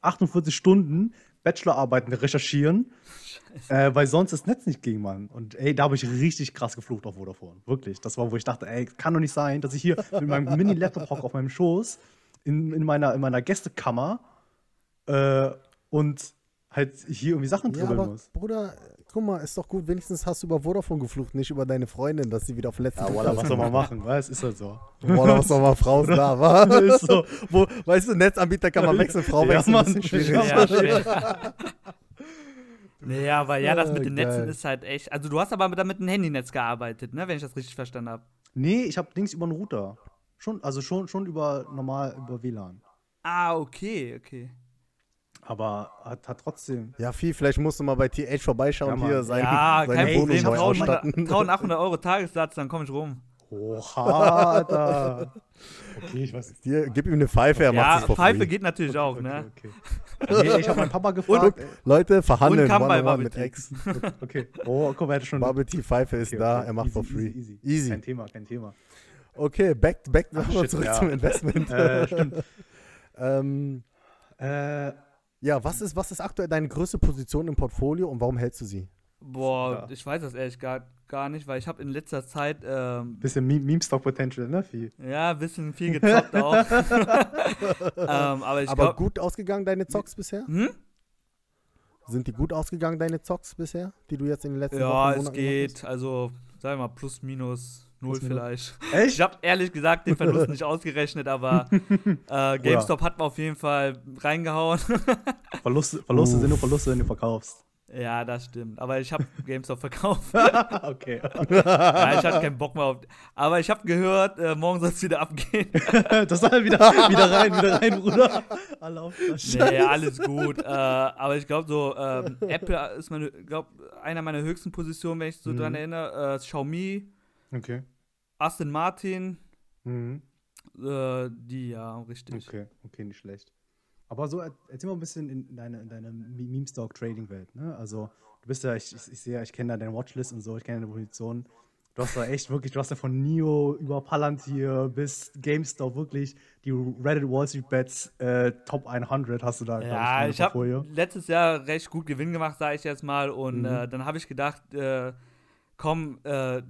48 Stunden Bachelorarbeiten recherchieren, äh, weil sonst das Netz nicht ging, Mann. Und ey, da habe ich richtig krass geflucht auf Vodafone. Wirklich. Das war, wo ich dachte, ey, kann doch nicht sein, dass ich hier mit meinem Mini-Laptop hocke auf meinem Schoß in, in, meiner, in meiner Gästekammer äh, und halt hier irgendwie Sachen Ja, dribbeln aber muss. Bruder, guck mal, ist doch gut, wenigstens hast du über Vodafone geflucht, nicht über deine Freundin, dass sie wieder auf letzten Ja, Wallah, was soll man machen? Weißt, ist halt so. Boah, was soll man Frau da, wa? Ist so. Wo, weißt du, Netzanbieter kann man wechseln, Frau Ja, wechseln, Mann. ist ein bisschen schwierig. Ja, schwer. Naja, aber ja, das mit den Netzen ist halt echt. Also, du hast aber damit ein Handynetz gearbeitet, ne? Wenn ich das richtig verstanden habe. Nee, ich habe Dings über einen Router. Schon, also schon, schon über normal über WLAN. Ah, okay, okay. Aber hat, hat trotzdem. Ja, viel, vielleicht musst du mal bei TH vorbeischauen, Ja, hier sein, ja, seine kein Problem. ich hab neu auch 1800, ausstatten. 1800 Euro Tagessatz, dann komme ich rum. Oha, Alter. Okay, ich weiß nicht. Gib ihm eine Pfeife, er ja, macht es for Pfeife free. geht natürlich auch, ne? Okay, okay. Nee, ich habe meinen Papa gefragt. ey, Leute, verhandeln, Und kann bei one-on-one mit Ex. okay. Oh, guck mal, er hat schon. Bubble Tea Pfeife ist Okay, da, okay. er macht easy, for free. Easy, easy. Easy. Kein Thema, kein Thema. Okay, back, back Ach, nochmal shit, zurück ja. zum Investment. Äh, stimmt. ähm, Äh, ja, was ist, was ist aktuell deine größte Position im Portfolio und warum hältst du sie? Boah, Ja. ich weiß das ehrlich gar, gar nicht, weil ich habe in letzter Zeit ähm, bisschen Meme- Meme-Stock-Potential, ne? Viel. ja ein bisschen viel gezockt auch. ähm, aber ich Aber glaube, gut ausgegangen, deine Zocks bisher? hm? Sind die gut ausgegangen, deine Zocks bisher, die du jetzt in den letzten ja, Wochen es Monaten geht. Also, sagen wir mal, plus, minus, null vielleicht. Echt? Ich habe ehrlich gesagt den Verlust nicht ausgerechnet, aber äh, GameStop hat mir auf jeden Fall reingehauen. Verluste, Verluste sind nur. Verluste, wenn du verkaufst. ja, das stimmt. Aber ich habe GameStop verkauft. okay. ja, ich hatte keinen Bock mehr auf. Aber ich habe gehört, äh, morgen soll es wieder abgehen. das soll wieder, wieder rein, wieder rein, Bruder. Alle auf das nee, alles gut. Äh, aber ich glaube, so ähm, Apple ist meine, glaub, einer meiner höchsten Positionen, wenn ich so Mhm. dran erinnere. Äh, Xiaomi, Okay. Aston Martin, Mhm. äh, die, ja, richtig. Okay, okay, nicht schlecht. Aber so, er- erzähl mal ein bisschen in deine, in deine Me- Meme-Stock-Trading-Welt, ne? Also, du bist ja, ich, ich, ich sehe, ja, ich kenne da deine Watchlist und so, ich kenne deine Position. Du hast da echt wirklich, du hast ja von Nio über Palantir bis GameStop wirklich die Reddit Wall Street Bets äh, Top 100 hast du da, Ja, deinem ich habe letztes Jahr recht gut Gewinn gemacht, sage ich jetzt mal. Und Mhm. äh, dann habe ich gedacht, äh, komm, äh,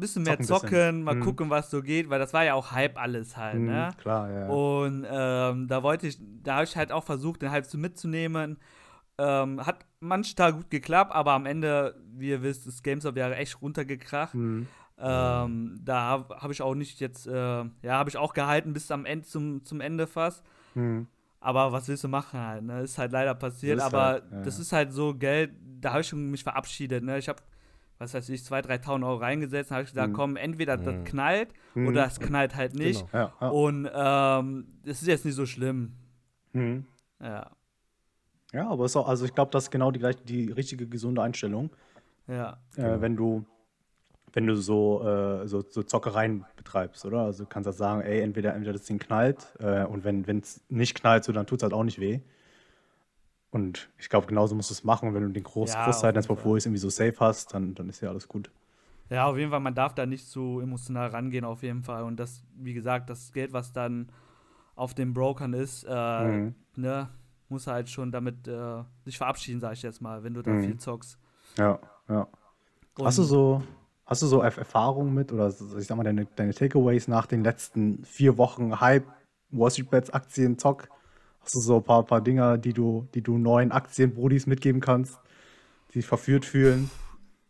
bisschen mehr Zocken bisschen. mal Mhm. gucken, was so geht, weil das war ja auch Hype alles halt, Mhm, ne? Klar, ja. Und ähm, da wollte ich, da habe ich halt auch versucht, den Hype zu mitzunehmen. Ähm, hat manchmal gut geklappt, aber am Ende, wie ihr wisst, ist GameStop ja echt runtergekracht. Mhm. Ähm, da habe hab ich auch nicht jetzt, äh, ja, habe ich auch gehalten bis am Ende, zum, zum Ende fast. Mhm. Aber was willst du machen halt, ne? Ist halt leider passiert, aber halt, ja, das ist halt so Geld, da habe ich schon mich verabschiedet, ne? Ich habe, was weiß ich, 2.000, 3.000 Euro reingesetzt, habe ich gesagt, Mhm. komm, entweder Mhm. das knallt Mhm. oder es knallt halt nicht. Genau. Ja, ja. Und ähm, das ist jetzt nicht so schlimm. Mhm. Ja, ja, aber ist auch, also ich glaube, das ist genau die gleiche, die richtige gesunde Einstellung. ja. äh, wenn du wenn du so, äh, so, so Zockereien betreibst, oder? Also du kannst halt sagen, ey, entweder, entweder das Ding knallt äh, und wenn es nicht knallt, so, dann tut es halt auch nicht weh. Und ich glaube, genauso musst du es machen. Und wenn du den Groß Ja, Großteil deines. Portfolios irgendwie so safe hast, dann, dann ist ja alles gut. Ja, auf jeden Fall, man darf da nicht so emotional rangehen, auf jeden Fall. Und das, wie gesagt, das Geld, was dann auf den Brokern ist, äh, Mhm. ne, muss halt schon damit äh, sich verabschieden, sag ich jetzt mal, wenn du da Mhm. viel zockst. Ja, ja. Und Hast du so, hast du so Erf- Erfahrungen mit oder ich sag mal deine, deine Takeaways nach den letzten vier Wochen Hype, Wall Street Bets, Aktien, Zock? Hast du so ein paar, paar Dinger, die du, die du neuen Aktienbrudis mitgeben kannst, die sich verführt fühlen?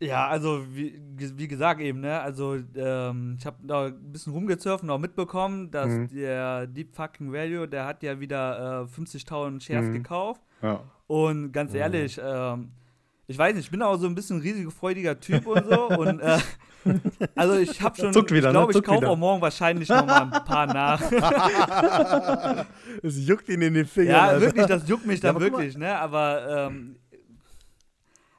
Ja, also wie, wie gesagt eben, ne, also ähm, ich habe da ein bisschen rumgezurft und auch mitbekommen, dass Mhm. der Deep Fucking Value, der hat ja wieder äh, 50.000 Shares Mhm. gekauft Ja. und ganz ehrlich, ähm, ich weiß nicht, ich bin auch so ein bisschen risikofreudiger Typ und so und äh, also ich habe schon, Zuckt wieder, ich ne? glaube, ich Zuckt kaufe auch morgen wahrscheinlich noch mal ein paar nach. Es juckt ihn in den Fingern. Ja, Alter. wirklich, das juckt mich Ja, dann mal- wirklich, ne? Aber, ähm,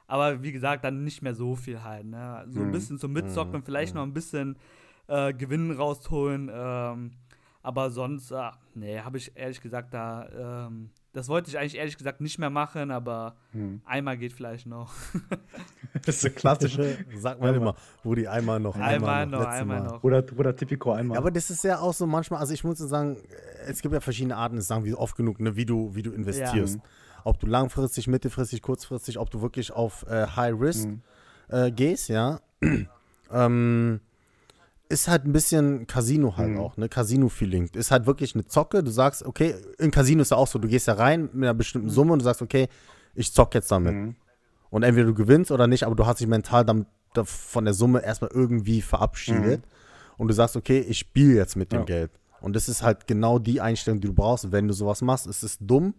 aber wie gesagt, dann nicht mehr so viel halt, ne? So ein Mhm. bisschen zum Mitzocken, Mhm. vielleicht noch ein bisschen äh, Gewinn rausholen. Ähm, aber sonst, äh, nee, habe ich ehrlich gesagt da, ähm, das wollte ich eigentlich ehrlich gesagt nicht mehr machen, aber Hm. einmal geht vielleicht noch. Das ist so klassisch. Sag mal immer, Rudi, einmal noch. Einmal noch, letztes einmal Mal. noch. Oder, oder Typico einmal. Ja, aber das ist ja auch so manchmal, also ich muss sagen, es gibt ja verschiedene Arten, das sagen wir oft genug, ne, wie du, wie du investierst. Ob du langfristig, mittelfristig, kurzfristig, ob du wirklich auf äh, High Risk Mhm. äh, gehst, ja. ähm, ist halt ein bisschen Casino halt Mhm. auch, ne? Casino-Feeling. Ist halt wirklich eine Zocke. Du sagst, okay, in Casino ist ja auch so, du gehst ja rein mit einer bestimmten Summe und du sagst, okay, ich zock jetzt damit. Mhm. Und entweder du gewinnst oder nicht, aber du hast dich mental damit, da- von der Summe erstmal irgendwie verabschiedet. Und du sagst, okay, ich spiele jetzt mit dem Ja. Geld. Und das ist halt genau die Einstellung, die du brauchst, wenn du sowas machst. Es ist dumm,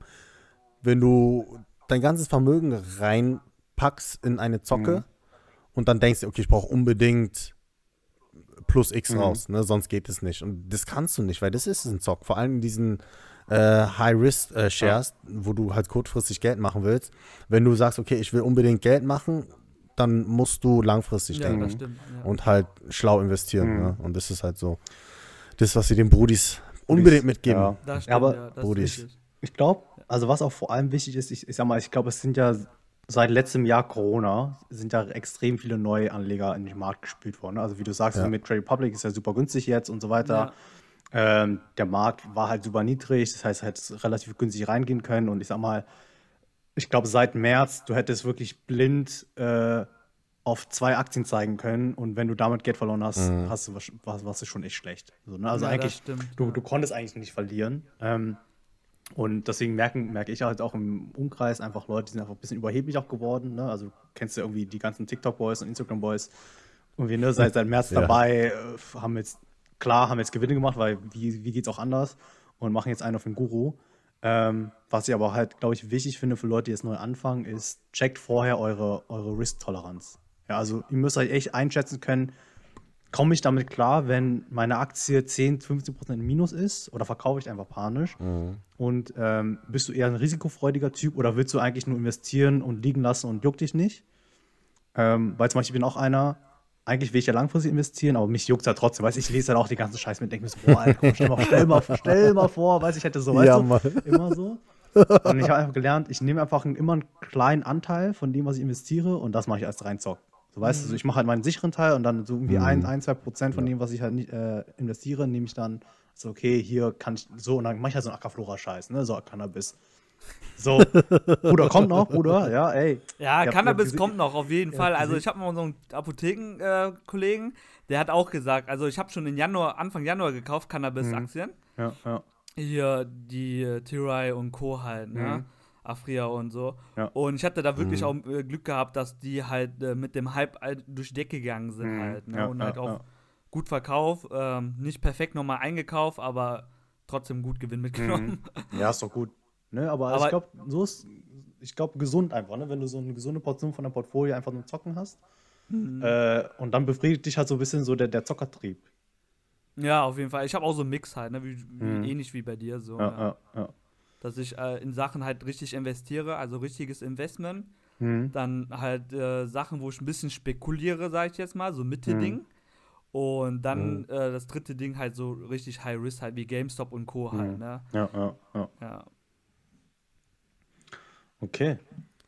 wenn du dein ganzes Vermögen packst in eine Zocke und dann denkst du, okay, ich brauche unbedingt plus X raus, ne? sonst geht es nicht. Und das kannst du nicht, weil das ist ein Zock. Vor allem in diesen äh, High-Risk-Shares, wo du halt kurzfristig Geld machen willst. Wenn du sagst, okay, ich will unbedingt Geld machen, dann musst du langfristig Ja, denken das stimmt. Ja. und halt schlau investieren. Mhm. Ne? Und das ist halt so das, was sie den Brudis unbedingt mitgeben. Ja. Das stimmt, aber ja, das Brudis. Ich glaube, also was auch vor allem wichtig ist, ich, ich sag mal, ich glaube, es sind ja seit letztem Jahr Corona, sind ja extrem viele neue Anleger in den Markt gespült worden. Also wie du sagst, Ja. mit Trade Republic ist ja super günstig jetzt und so weiter. Ähm, der Markt war halt super niedrig, das heißt, hätte relativ günstig reingehen können. Und ich sag mal, ich glaube, seit März, du hättest wirklich blind äh, auf zwei Aktien zeigen können und wenn du damit Geld verloren hast, hast du was, was, warst du schon echt schlecht. So, ne? Also Ja, eigentlich, stimmt, du, ja. du konntest eigentlich nicht verlieren. Ähm, und deswegen merken, merke ich halt auch im Umkreis einfach Leute, die sind einfach ein bisschen überheblich auch geworden. Ne? Also du kennst ja irgendwie die ganzen TikTok-Boys und Instagram-Boys. Und wir ne, seit, seit März Ja. dabei, äh, haben jetzt, klar, haben jetzt Gewinne gemacht, weil wie, wie geht's auch anders? Und machen jetzt einen auf den Guru. Ähm, was ich aber halt, glaube ich, wichtig finde für Leute, die jetzt neu anfangen, ist, checkt vorher eure, eure Risk-Toleranz. Ja, also ihr müsst euch echt einschätzen können, komme ich damit klar, wenn meine Aktie 10, 15 Prozent im Minus ist oder verkaufe ich einfach panisch? Und ähm, bist du eher ein risikofreudiger Typ oder willst du eigentlich nur investieren und liegen lassen und juckt dich nicht? Ähm, weil zum Beispiel ich bin auch einer, eigentlich will ich ja langfristig investieren, aber mich juckt es ja trotzdem. Weißt ich lese halt auch die ganzen Scheiß mit, denke mir so, boah, Alter, komm, stell mal, stell mal, stell mal vor, weiß ich hätte so, weißt Ja, du, immer so. Und ich habe einfach gelernt, ich nehme einfach einen, immer einen kleinen Anteil von dem, was ich investiere und das mache ich als reinzock. So weißt du, so, ich mache halt meinen sicheren Teil und dann so irgendwie ein, ein, zwei Prozent von dem, was ich halt nicht, äh, investiere, nehme ich dann so, okay, hier kann ich so und dann mache ich halt so einen Ackerflora-Scheiß, ne, so Cannabis. So, Bruder, kommt noch, Bruder, ja, ey. Ja, hab- Cannabis kommt noch, auf jeden Ja, Fall. Also ich habe mal so einen Apotheken-Kollegen, der hat auch gesagt, also ich habe schon in Januar, Anfang Januar gekauft, Cannabis-Aktien. Ja, ja. Hier die äh, Tirai und Co. halt, ne? Mhm. Afria und so. Ja. Und ich hatte da wirklich auch äh, Glück gehabt, dass die halt äh, mit dem Hype durch die Decke gegangen sind Mhm. halt. Ne? Ja, und halt auch gut verkauft. Ähm, nicht perfekt nochmal eingekauft, aber trotzdem gut Gewinn mitgenommen. Ja, ist doch gut. Ne, aber, Aber- ich glaube, so ist, ich glaube, gesund einfach, ne? Wenn du so eine gesunde Portion von deinem Portfolio einfach nur zocken hast. Mhm. Äh, und dann befriedigt dich halt so ein bisschen so der, der Zockertrieb. Ja, auf jeden Fall. Ich habe auch so einen Mix halt, ne? wie, Mhm. ähnlich wie bei dir so. Ja. ja, ja. Dass ich äh, in Sachen halt richtig investiere, also richtiges Investment. Mhm. Dann halt äh, Sachen, wo ich ein bisschen spekuliere, sage ich jetzt mal, so Mitte-Ding. Und dann äh, das dritte Ding halt so richtig High Risk halt wie GameStop und Co. halt, Mhm. ne? Ja, ja, ja. Ja. Okay.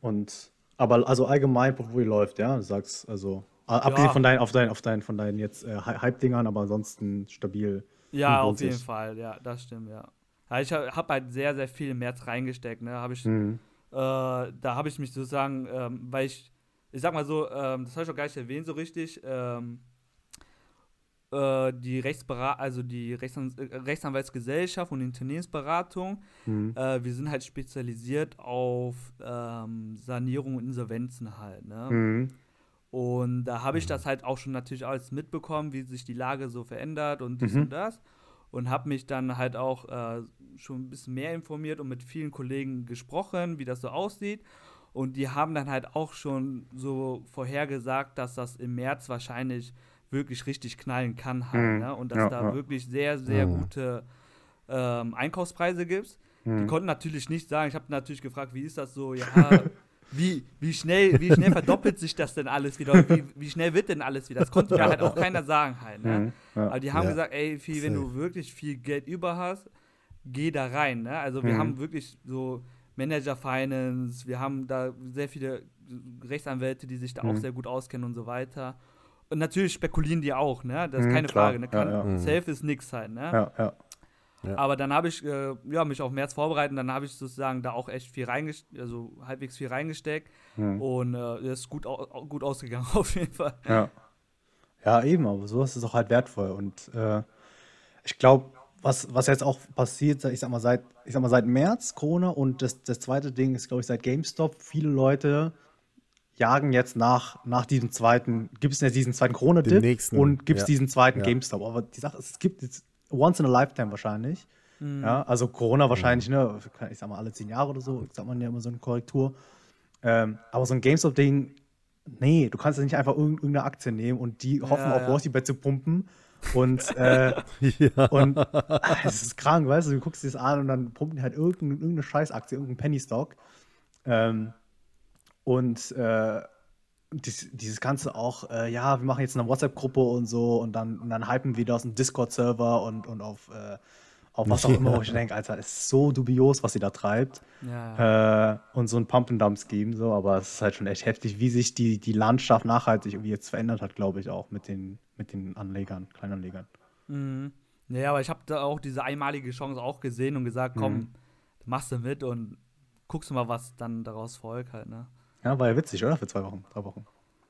Und, aber also allgemein, Portfolio läuft, ja? Du sagst, also, abgesehen von deinen, auf deinen, auf deinen, von deinen jetzt äh, Hy- Hype-Dingern, aber ansonsten stabil. Ja, auf jeden. Fall, ja, das stimmt, ja. Ja ich habe halt sehr, sehr viel im März reingesteckt, ne? Habe ich, Mhm. äh, da habe ich mich sozusagen, ähm, weil ich, ich sag mal so, ähm, das habe ich auch gar nicht erwähnt so richtig, ähm, äh, die Rechtsberat also die Rechtsan äh, Rechtsanwaltsgesellschaft und Unternehmensberatung, Mhm. äh, wir sind halt spezialisiert auf ähm, Sanierung und Insolvenzen halt, ne? Mhm. Und da habe ich das halt auch schon natürlich alles mitbekommen, wie sich die Lage so verändert und dies Mhm. und das. Und habe mich dann halt auch äh, schon ein bisschen mehr informiert und mit vielen Kollegen gesprochen, wie das so aussieht. Und die haben dann halt auch schon so vorhergesagt, dass das im März wahrscheinlich wirklich richtig knallen kann halt. Mhm. Ne? Und dass Ja, da ja. wirklich sehr, sehr Mhm. gute ähm, Einkaufspreise gibt. Die Mhm. konnten natürlich nicht sagen, ich habe natürlich gefragt, wie ist das so, ja, wie, wie, schnell, wie schnell verdoppelt sich das denn alles wieder? Wie, wie schnell wird denn alles wieder? Das konnte mir halt auch keiner sagen halt. Ne? Mhm. Ja. Aber die haben Ja. gesagt, ey, Vieh, wenn du wirklich viel Geld über hast, geh da rein. Ne? Also wir Mhm. haben wirklich so Manager Finance, wir haben da sehr viele Rechtsanwälte, die sich da auch Mhm. sehr gut auskennen und so weiter. Und natürlich spekulieren die auch, ne? Das ist Mhm, keine klar. Frage. Ne? Ja, Kann, ja. Mhm. Safe ist nix halt, ne? Ja, ja. Ja. Aber dann habe ich äh, ja, mich auf März vorbereitet, dann habe ich sozusagen da auch echt viel reingesteckt, also halbwegs viel reingesteckt Mhm. und äh, das ist gut, au gut ausgegangen auf jeden Fall. Ja. Ja, eben, aber sowas ist auch halt wertvoll. Und äh, ich glaube, was, was jetzt auch passiert, ich sag mal, seit, ich sag mal, seit März Corona und das, das zweite Ding ist, glaube ich, seit GameStop, viele Leute jagen jetzt nach, nach diesem zweiten, gibt es jetzt diesen zweiten Corona-Dip und gibt es ja. diesen zweiten Ja. GameStop. Aber die Sache ist, es gibt jetzt once in a lifetime wahrscheinlich. Mhm. Ja, also Corona wahrscheinlich, ne, ich sag mal, alle zehn Jahre oder so, sagt man ja immer so eine Korrektur. Ähm, aber so ein GameStop-Ding, nee, du kannst ja nicht einfach irgendeine Aktie nehmen und die hoffen, Ja, auf ja. Wall Street zu pumpen. Und, äh, Ja. und ah, es ist krank, weißt du, du guckst dir das an und dann pumpen die halt irgendeine, irgendeine Scheißaktie, irgendein Penny-Stock. Ähm, und äh, dies, dieses Ganze auch, äh, ja, wir machen jetzt eine WhatsApp-Gruppe und so und dann, und dann hypen wir das auf Discord-Server und, und auf, äh, auf was auch immer, wo ich denke, Alter, ist so dubios, was sie da treibt. Ja. Äh, und so ein Pump-and-Dump-Scheme, so, aber es ist halt schon echt heftig, wie sich die, die Landschaft nachhaltig irgendwie jetzt verändert hat, glaube ich, auch mit den, mit den Anlegern, Kleinanlegern. Mhm. Ja, aber ich habe da auch diese einmalige Chance auch gesehen und gesagt, komm, Mhm. machst du mit und guckst du mal, was dann daraus folgt halt, ne? Ja, war ja witzig, oder? Für zwei Wochen, drei Wochen.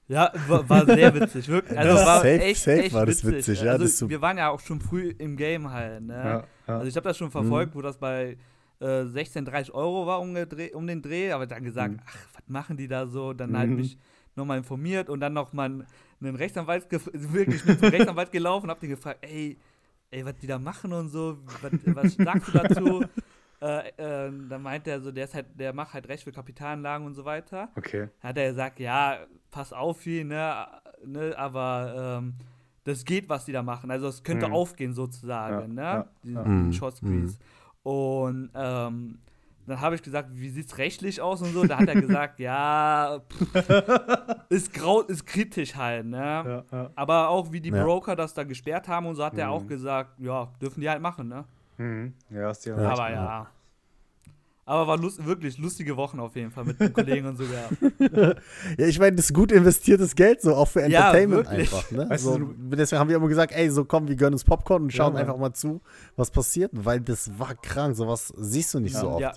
Ja, war, war sehr witzig, wirklich. Also Ja, war safe- echt, safe echt war das witzig. witzig, ja, also, das wir waren ja auch schon früh im Game halt, ne? Also ich habe das schon verfolgt, wo das bei äh, 16, 30 Euro war um, um den Dreh, aber dann gesagt, Mhm. ach, was machen die da so? Dann halt Mhm. mich nochmal informiert und dann noch mal einen Rechtsanwalt, wirklich mit zum Rechtsanwalt gelaufen und hab den gefragt, ey, ey, was die da machen und so, was, was sagst du dazu? äh, äh, dann meint er so, der ist halt, der macht halt Recht für Kapitalanlagen und so weiter. Okay. Hat er gesagt, ja, pass auf viel, ne, ne aber ähm, das geht, was die da machen. Also es könnte Mhm. aufgehen sozusagen, Ja, ja, ne? Die, ja. die Mhm. Short Squeeze. Und ähm, dann habe ich gesagt, wie sieht's rechtlich aus und so. Da hat er gesagt, ja, pff, ist grau, ist kritisch halt, ne? Ja, ja. Aber auch wie die Ja. Broker das da gesperrt haben und so, hat er Mhm. auch gesagt, ja, dürfen die halt machen, ne? Mhm. Ja, du ja, Ja. recht. Aber ja. Aber war lust wirklich lustige Wochen auf jeden Fall mit den Kollegen und so gehabt. Ja, ich meine, das ist gut investiertes Geld, so auch für Ja, Entertainment wirklich. einfach. Ne? Weißt du, so, deswegen haben wir immer gesagt, ey, so komm, wir gönnen uns Popcorn und Ja, schauen Mann. einfach mal zu, was passiert, weil das war krank. Sowas siehst du nicht Ja. so oft Ja.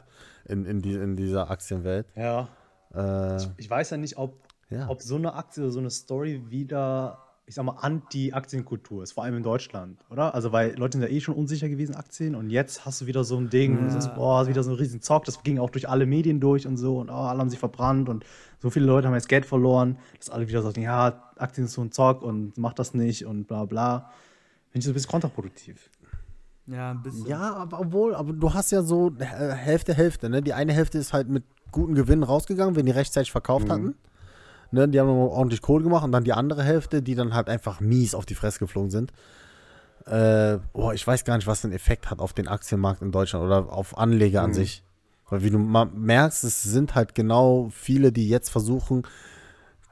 in, in, die, in dieser Aktienwelt. Ja. Äh, Ich weiß ja nicht, ob, ja. ob so eine Aktie oder so eine Story wieder, ich sag mal, Anti-Aktienkultur ist, vor allem in Deutschland, oder? Also, weil Leute sind ja eh schon unsicher gewesen, Aktien, und jetzt hast du wieder so ein Ding, und du sagst, boah, ist wieder so ein riesen Zock, das ging auch durch alle Medien durch und so, und oh, alle haben sich verbrannt, und so viele Leute haben jetzt Geld verloren, dass alle wieder sagen, ja, Aktien ist so ein Zock und mach das nicht und bla bla. Finde ich so ein bisschen kontraproduktiv. Ja, ein bisschen. Ja, aber obwohl, aber du hast ja so äh, Hälfte, Hälfte, ne? Die eine Hälfte ist halt mit guten Gewinnen rausgegangen, wenn die rechtzeitig verkauft hatten. Ne? Die haben nochmal ordentlich Kohle gemacht und dann die andere Hälfte, die dann halt einfach mies auf die Fresse geflogen sind. Äh, boah, ich weiß gar nicht, was einen Effekt hat auf den Aktienmarkt in Deutschland oder auf Anleger an Mhm. sich. Weil wie du merkst, es sind halt genau viele, die jetzt versuchen,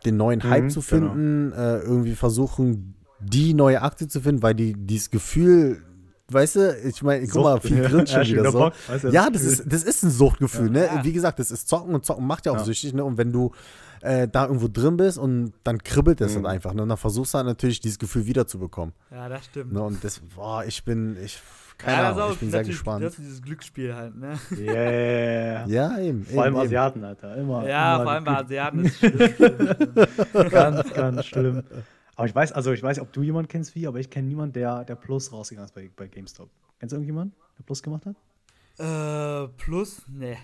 den neuen Hype Mhm, zu genau. finden, äh, irgendwie versuchen, die neue Aktie zu finden, weil die dieses Gefühl, weißt du, ich meine, guck mal, viel grinst schon Ja, wieder wieder so. Bock, weißt du, Ja, das ist, das ist ein Suchtgefühl, ne? Ja. Wie gesagt, das ist Zocken und Zocken macht ja auch Ja. süchtig, ne? Und wenn du äh, da irgendwo drin bist und dann kribbelt es Mhm. halt einfach, ne? Und dann versuchst du halt natürlich dieses Gefühl wiederzubekommen. Ja, das stimmt. Ne? Und das, boah, ich bin, ich, keine ja, Ahnung, auch ich bin sehr gespannt. Das ist dieses Glücksspiel halt, ne? Yeah. Ja, eben. Vor allem eben. Asiaten, Alter. Immer. Ja, immer vor allem bei Asiaten ist es schlimm. ganz, ganz schlimm. Aber ich weiß, also ich weiß, ob du jemanden kennst wie, aber ich kenne niemanden, der, der Plus rausgegangen ist bei, bei GameStop. Kennst du irgendjemanden, der Plus gemacht hat? äh, plus, ne.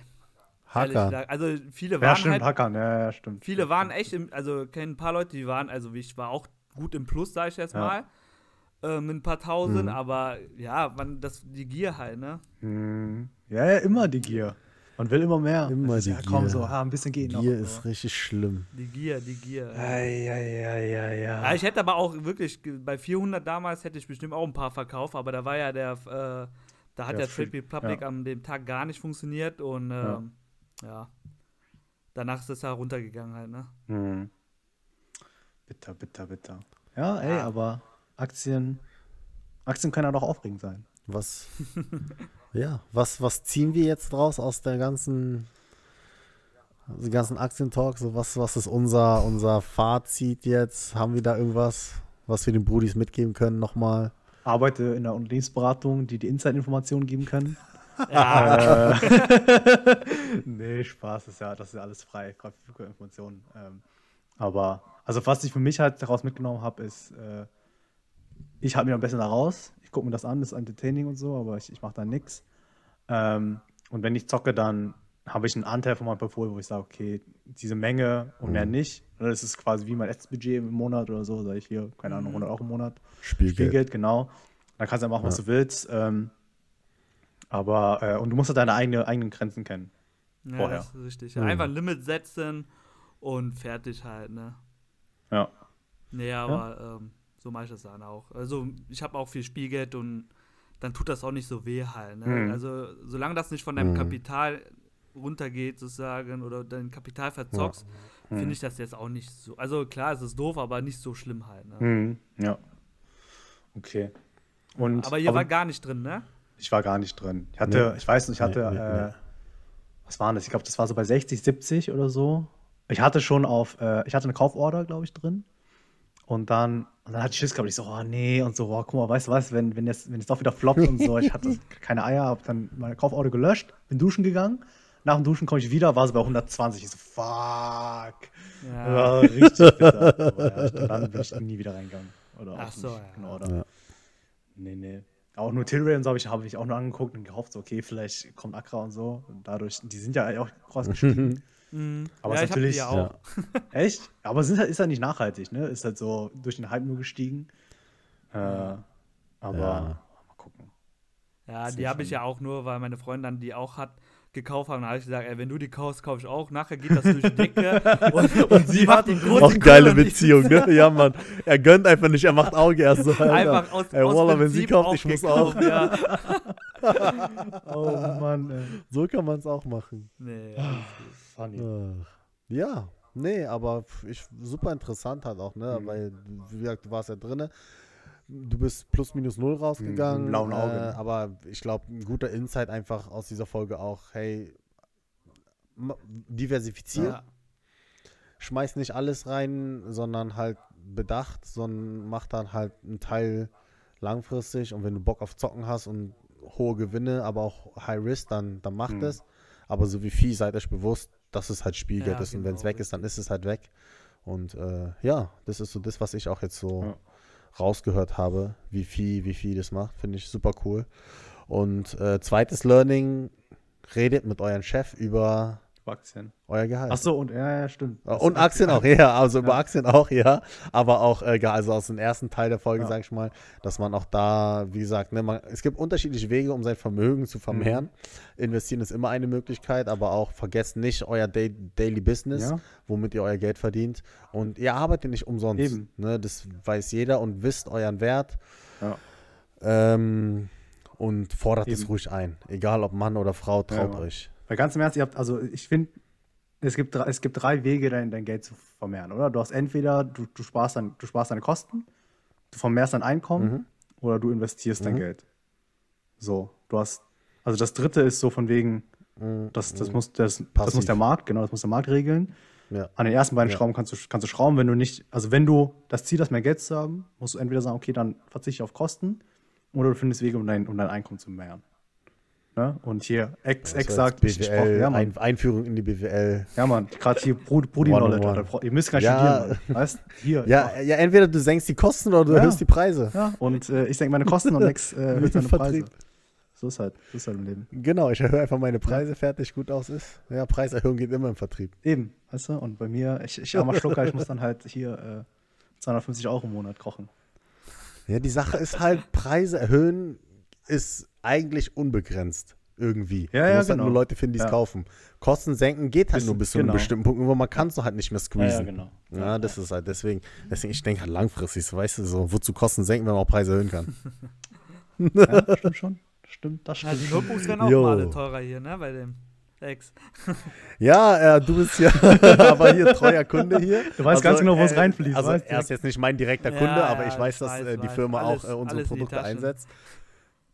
Hacker. Also viele Ja, waren stimmt, halt, Hackern, ja, ja, stimmt. viele waren echt, im, also kennen ein paar Leute, die waren, also ich war auch gut im Plus, sag ich jetzt Ja. mal. Äh, mit ein paar tausend, Mhm. aber ja, man, das, die Gier halt, ne? Hm. Ja, ja, immer die Gier. Man will immer mehr. Immer ist, die ja, komm, Gier. so, ah, ein bisschen geht noch. Gier ist richtig schlimm. Die Gier, die Gier. Ei, ei, ei, Ja, ei. ich hätte aber auch wirklich, bei 400 damals hätte ich bestimmt auch ein paar verkauft, aber da war ja der, äh, da hat Ja, der Free- Trade Republic ja. an dem Tag gar nicht funktioniert und Ja. ähm, ja. Danach ist es ja runtergegangen halt, ne? Hm. Bitter, bitter, bitter. Ja, ey, Ja. aber Aktien, Aktien können ja doch aufregend sein. Was, ja, was, was ziehen wir jetzt draus aus der ganzen, aus den ganzen Aktientalk? So was, was ist unser, unser Fazit jetzt? Haben wir da irgendwas, was wir den Brudis mitgeben können nochmal? Arbeite in der Unternehmensberatung, die die Inside-Informationen geben können. Ja, Äh, nee, Spaß, das ist ja, das ist ja alles frei, frei verfügbare Informationen. Ähm, aber, also was ich für mich halt daraus mitgenommen habe, ist, äh, ich halte mich am besten da raus. Ich gucke mir das an, das ist entertaining und so, aber ich, ich mache da nichts. Ähm, und wenn ich zocke, dann habe ich einen Anteil von meinem Portfolio, wo ich sage, okay, diese Menge und mehr nicht. Oder Das ist quasi wie mein letztes Budget im Monat oder so, sage ich hier, keine Ahnung, 100 Euro im Monat. Spielgeld. Spielgeld, genau. Da kannst du ja machen, was du willst. Ähm, aber, äh, und du musst halt deine eigene, eigenen Grenzen kennen. Ja, Vorher. das ist richtig. Mhm. Einfach ein Limit setzen und fertig halt, ne? Ja. Nee, aber ähm, so mache ich das dann auch. Also ich habe auch viel Spielgeld und dann tut das auch nicht so weh halt. Ne? Mhm. Also solange das nicht von deinem Mhm. Kapital runtergeht sozusagen oder dein Kapital verzockst, Mhm. finde ich das jetzt auch nicht so. Also klar, es ist doof, aber nicht so schlimm halt. Ne? Mhm. Ja. Okay. Und, aber ihr war gar nicht drin, ne? Ich war gar nicht drin. Ich hatte, Nee. ich weiß nicht, ich hatte, Nee, nee, äh, was war das? Ich glaube, das war so bei 60, 70 oder so. Ich hatte schon auf, äh, ich hatte eine Kauforder, glaube ich, drin. Und dann, und dann hatte ich Schiss, glaube ich, so, oh nee, und so, oh, guck mal, weißt du was, wenn, wenn jetzt, wenn jetzt doch wieder floppt und so, ich hatte keine Eier, habe dann meine Kauforder gelöscht, bin duschen gegangen. Nach dem Duschen komme ich wieder, war sie bei 120. Ich so, fuck. Ja. War richtig bitter. Aber ja, dann bin ich nie wieder reingegangen. Oder Ach auch so, nicht ja. in Order. Ja. Nee, nee. Auch nur Tilray und so habe ich, hab ich auch nur angeguckt und gehofft, so, okay, vielleicht kommt Accra und so. Und dadurch, die sind ja auch rausgestiegen. Mhm. Aber ja, ist ich hab die natürlich- ja auch. Echt? Aber es ist halt, ist halt nicht nachhaltig, ne? Ist halt so durch den Hype nur gestiegen. Äh, aber Ja. mal gucken. Ja, Das die habe ich ja auch nur, weil meine Freundin dann die auch hat gekauft haben. Da habe ich gesagt, ey, wenn du die kaufst, kaufe ich auch. Nachher geht das durch die Decke. und, und sie macht den großen Auch geile Beziehung, ne? Ja, Mann. Er gönnt einfach nicht, er macht Auge erst so. Alter. Einfach aus, Ey, aus Wallah, wenn sie kauft, ich muss auch. Ja. Oh Mann, ey. So kann man es auch machen. Nee, gut. Funny. Ja, nee, aber ich, super interessant halt auch, ne? Mhm. Weil, wie gesagt, du warst ja drinne. Du bist plus minus null rausgegangen. Mhm, blauen Auge, Äh, ne? aber ich glaube, ein guter Insight einfach aus dieser Folge auch, hey, diversifizier. Ja. schmeiß nicht alles rein, sondern halt bedacht, sondern mach dann halt einen Teil langfristig und wenn du Bock auf Zocken hast und hohe Gewinne, aber auch High Risk, dann, dann mach Mhm. das. Aber so wie viel, seid euch bewusst, dass es halt Spielgeld Ja, ist und wenn es genau, weg ist, dann ist es halt weg. Und äh, ja, das ist so das, was ich auch jetzt so Ja. Rausgehört habe, wie viel, wie viel das macht, finde ich super cool. Und äh, zweites Learning, redet mit eurem Chef über Aktien. euer Gehalt. Ach so, und ja, ja, stimmt. Äh, Und Aktien auch, ja, also über Ja. Aktien auch, ja. Aber auch, äh, also aus dem ersten Teil der Folge, Ja. sag ich mal, dass man auch da, wie gesagt, ne, man, es gibt unterschiedliche Wege, um sein Vermögen zu vermehren. Mhm. Investieren ist immer eine Möglichkeit, aber auch vergesst nicht euer Day Daily Business, Ja. womit ihr euer Geld verdient. Und ihr arbeitet nicht umsonst. Eben. Ne, das weiß jeder und wisst euren Wert. Ja. Ähm, und fordert es Eben. ruhig ein. Egal ob Mann oder Frau, traut Ja. euch. Weil ganz im Ernst, ihr habt, also ich finde, es gibt, drei- es gibt drei Wege, dein, dein Geld zu vermehren, oder? Du hast entweder, du, du, sparst dein, du sparst deine Kosten, du vermehrst dein Einkommen Mhm. oder du investierst dein Mhm. Geld. So, du hast, also das dritte ist so von wegen, Mhm. das, das, muss, das, das muss der Markt, genau, das muss der Markt regeln. Ja. An den ersten beiden Ja. Schrauben kannst du, kannst du schrauben, wenn du nicht, also wenn du das Ziel hast, mehr Geld zu haben, musst du entweder sagen, okay, dann verzichte ich auf Kosten oder du findest Wege, um dein, um dein Einkommen zu mehren. Ne? Und hier ex, war exakt. BWL, Ja, ein, Einführung in die BWL. Ja, Mann, gerade hier Brudi Brudi One on Knowledge. one. Alter. Bra- Ihr müsst gar nicht Ja. studieren, Mann. weißt Hier. Ja, ja, entweder du senkst die Kosten oder du Ja. erhöhst die Preise. ja. Und äh, ich senke meine Kosten und Lex äh, erhöht seine Preise. So ist halt, so ist halt im Leben. Genau, ich erhöhe einfach meine Preise, fertig, gut aus ist. Ja, Preiserhöhung geht immer im Vertrieb. Eben, weißt du? Und bei mir, ich, ich armer Schlucker, ich muss dann halt hier äh, 250 Euro im Monat kochen. Ja, die Sache ist halt, Preise erhöhen ist eigentlich unbegrenzt. Irgendwie. Ja, du ja, musst halt genau. nur Leute finden, die es Ja. kaufen. Kosten senken geht halt Bis- nur bis zu einem genau. bestimmten Punkt, wo man kann es halt nicht mehr squeezen. genau. Ja, das ist halt deswegen, deswegen ich denke halt langfristig, so, weißt du, so, wozu Kosten senken, wenn man auch Preise erhöhen kann. Ja, stimmt schon. Stimmt, das Ja, die stimmt. Notebooks werden auch mal alle teurer hier, ne? Bei dem Ex. Ja, äh, du bist ja aber hier treuer Kunde hier. Du weißt ganz genau, wo es reinfließt, Also weißt du? er ist jetzt nicht mein direkter Ja, Kunde, aber ja, ich weiß, ich dass weiß, äh, die weiß. Firma Alles- auch äh, unsere alles in die Produkte einsetzt.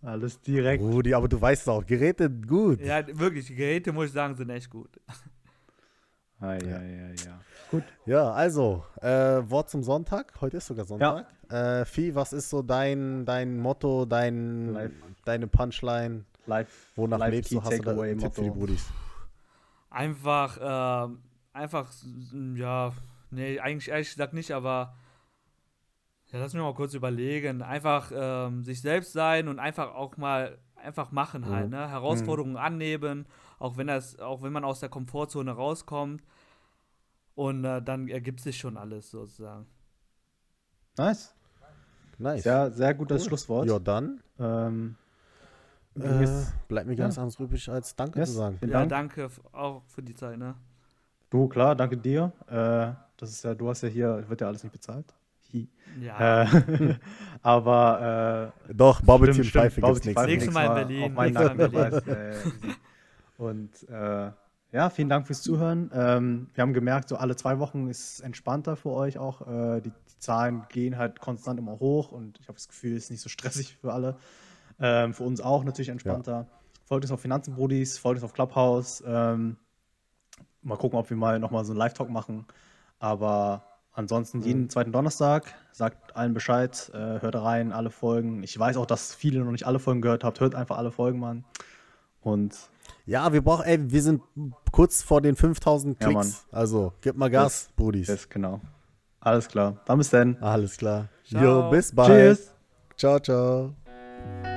Alles direkt. Rudi, aber du weißt es auch, Geräte gut. Ja, wirklich, Geräte, muss ich sagen, sind echt gut. Ah, ja, ja, ja. Gut. Ja, also, äh, Wort zum Sonntag. Heute ist sogar Sonntag. Äh, Vieh, was ist so dein, dein Motto, dein, Live. deine Punchline? Live. Wonach Live lebst du? Hast du da einen Tipp für die. Brudis? Einfach, ähm, einfach, ja, nee, eigentlich ehrlich gesagt nicht, aber ja, lass mich mal kurz überlegen. Einfach ähm, sich selbst sein und einfach auch mal einfach machen halt, Mhm. ne? Herausforderungen annehmen, auch wenn das, auch wenn man aus der Komfortzone rauskommt. Und äh, dann ergibt sich schon alles sozusagen. Nice. Nice. Sehr, sehr gutes Cool. Schlusswort. Ja, dann. Ähm, äh, bleibt mir gar nichts anderes übrig, als Danke Yes. zu sagen. Ja, Dank. danke auch für die Zeit, ne? Du, klar, danke dir. Äh, das ist ja, du hast ja hier, wird ja alles nicht bezahlt. Hi. Ja. Äh, aber äh, Doch, Bubble Tea und Stimmt, Pfeife gibt's nichts. Nächstes Mal in Berlin, Mal in easy. Und äh, ja, vielen Dank fürs Zuhören. Ähm, wir haben gemerkt, so alle zwei Wochen ist es entspannter für euch auch. Äh, die, die Zahlen gehen halt konstant immer hoch und ich habe das Gefühl, es ist nicht so stressig für alle. Ähm, für uns auch natürlich entspannter. Folgt uns auf Finanzenbrudis, folgt uns auf Clubhouse. Ähm, mal gucken, ob wir mal nochmal so einen Live-Talk machen. Aber ansonsten jeden zweiten Donnerstag, sagt allen Bescheid, äh, hört rein, alle Folgen. Ich weiß auch, dass viele noch nicht alle Folgen gehört habt. Hört einfach alle Folgen, Mann. Und Ja, wir brauchen, ey, wir sind kurz vor den 5000 Ja, Klicks. also, gib mal Gas, Brudis. das genau. Alles klar. Dann bis dann. Alles klar. Ciao. Jo, bis bald. Tschüss. Ciao, ciao.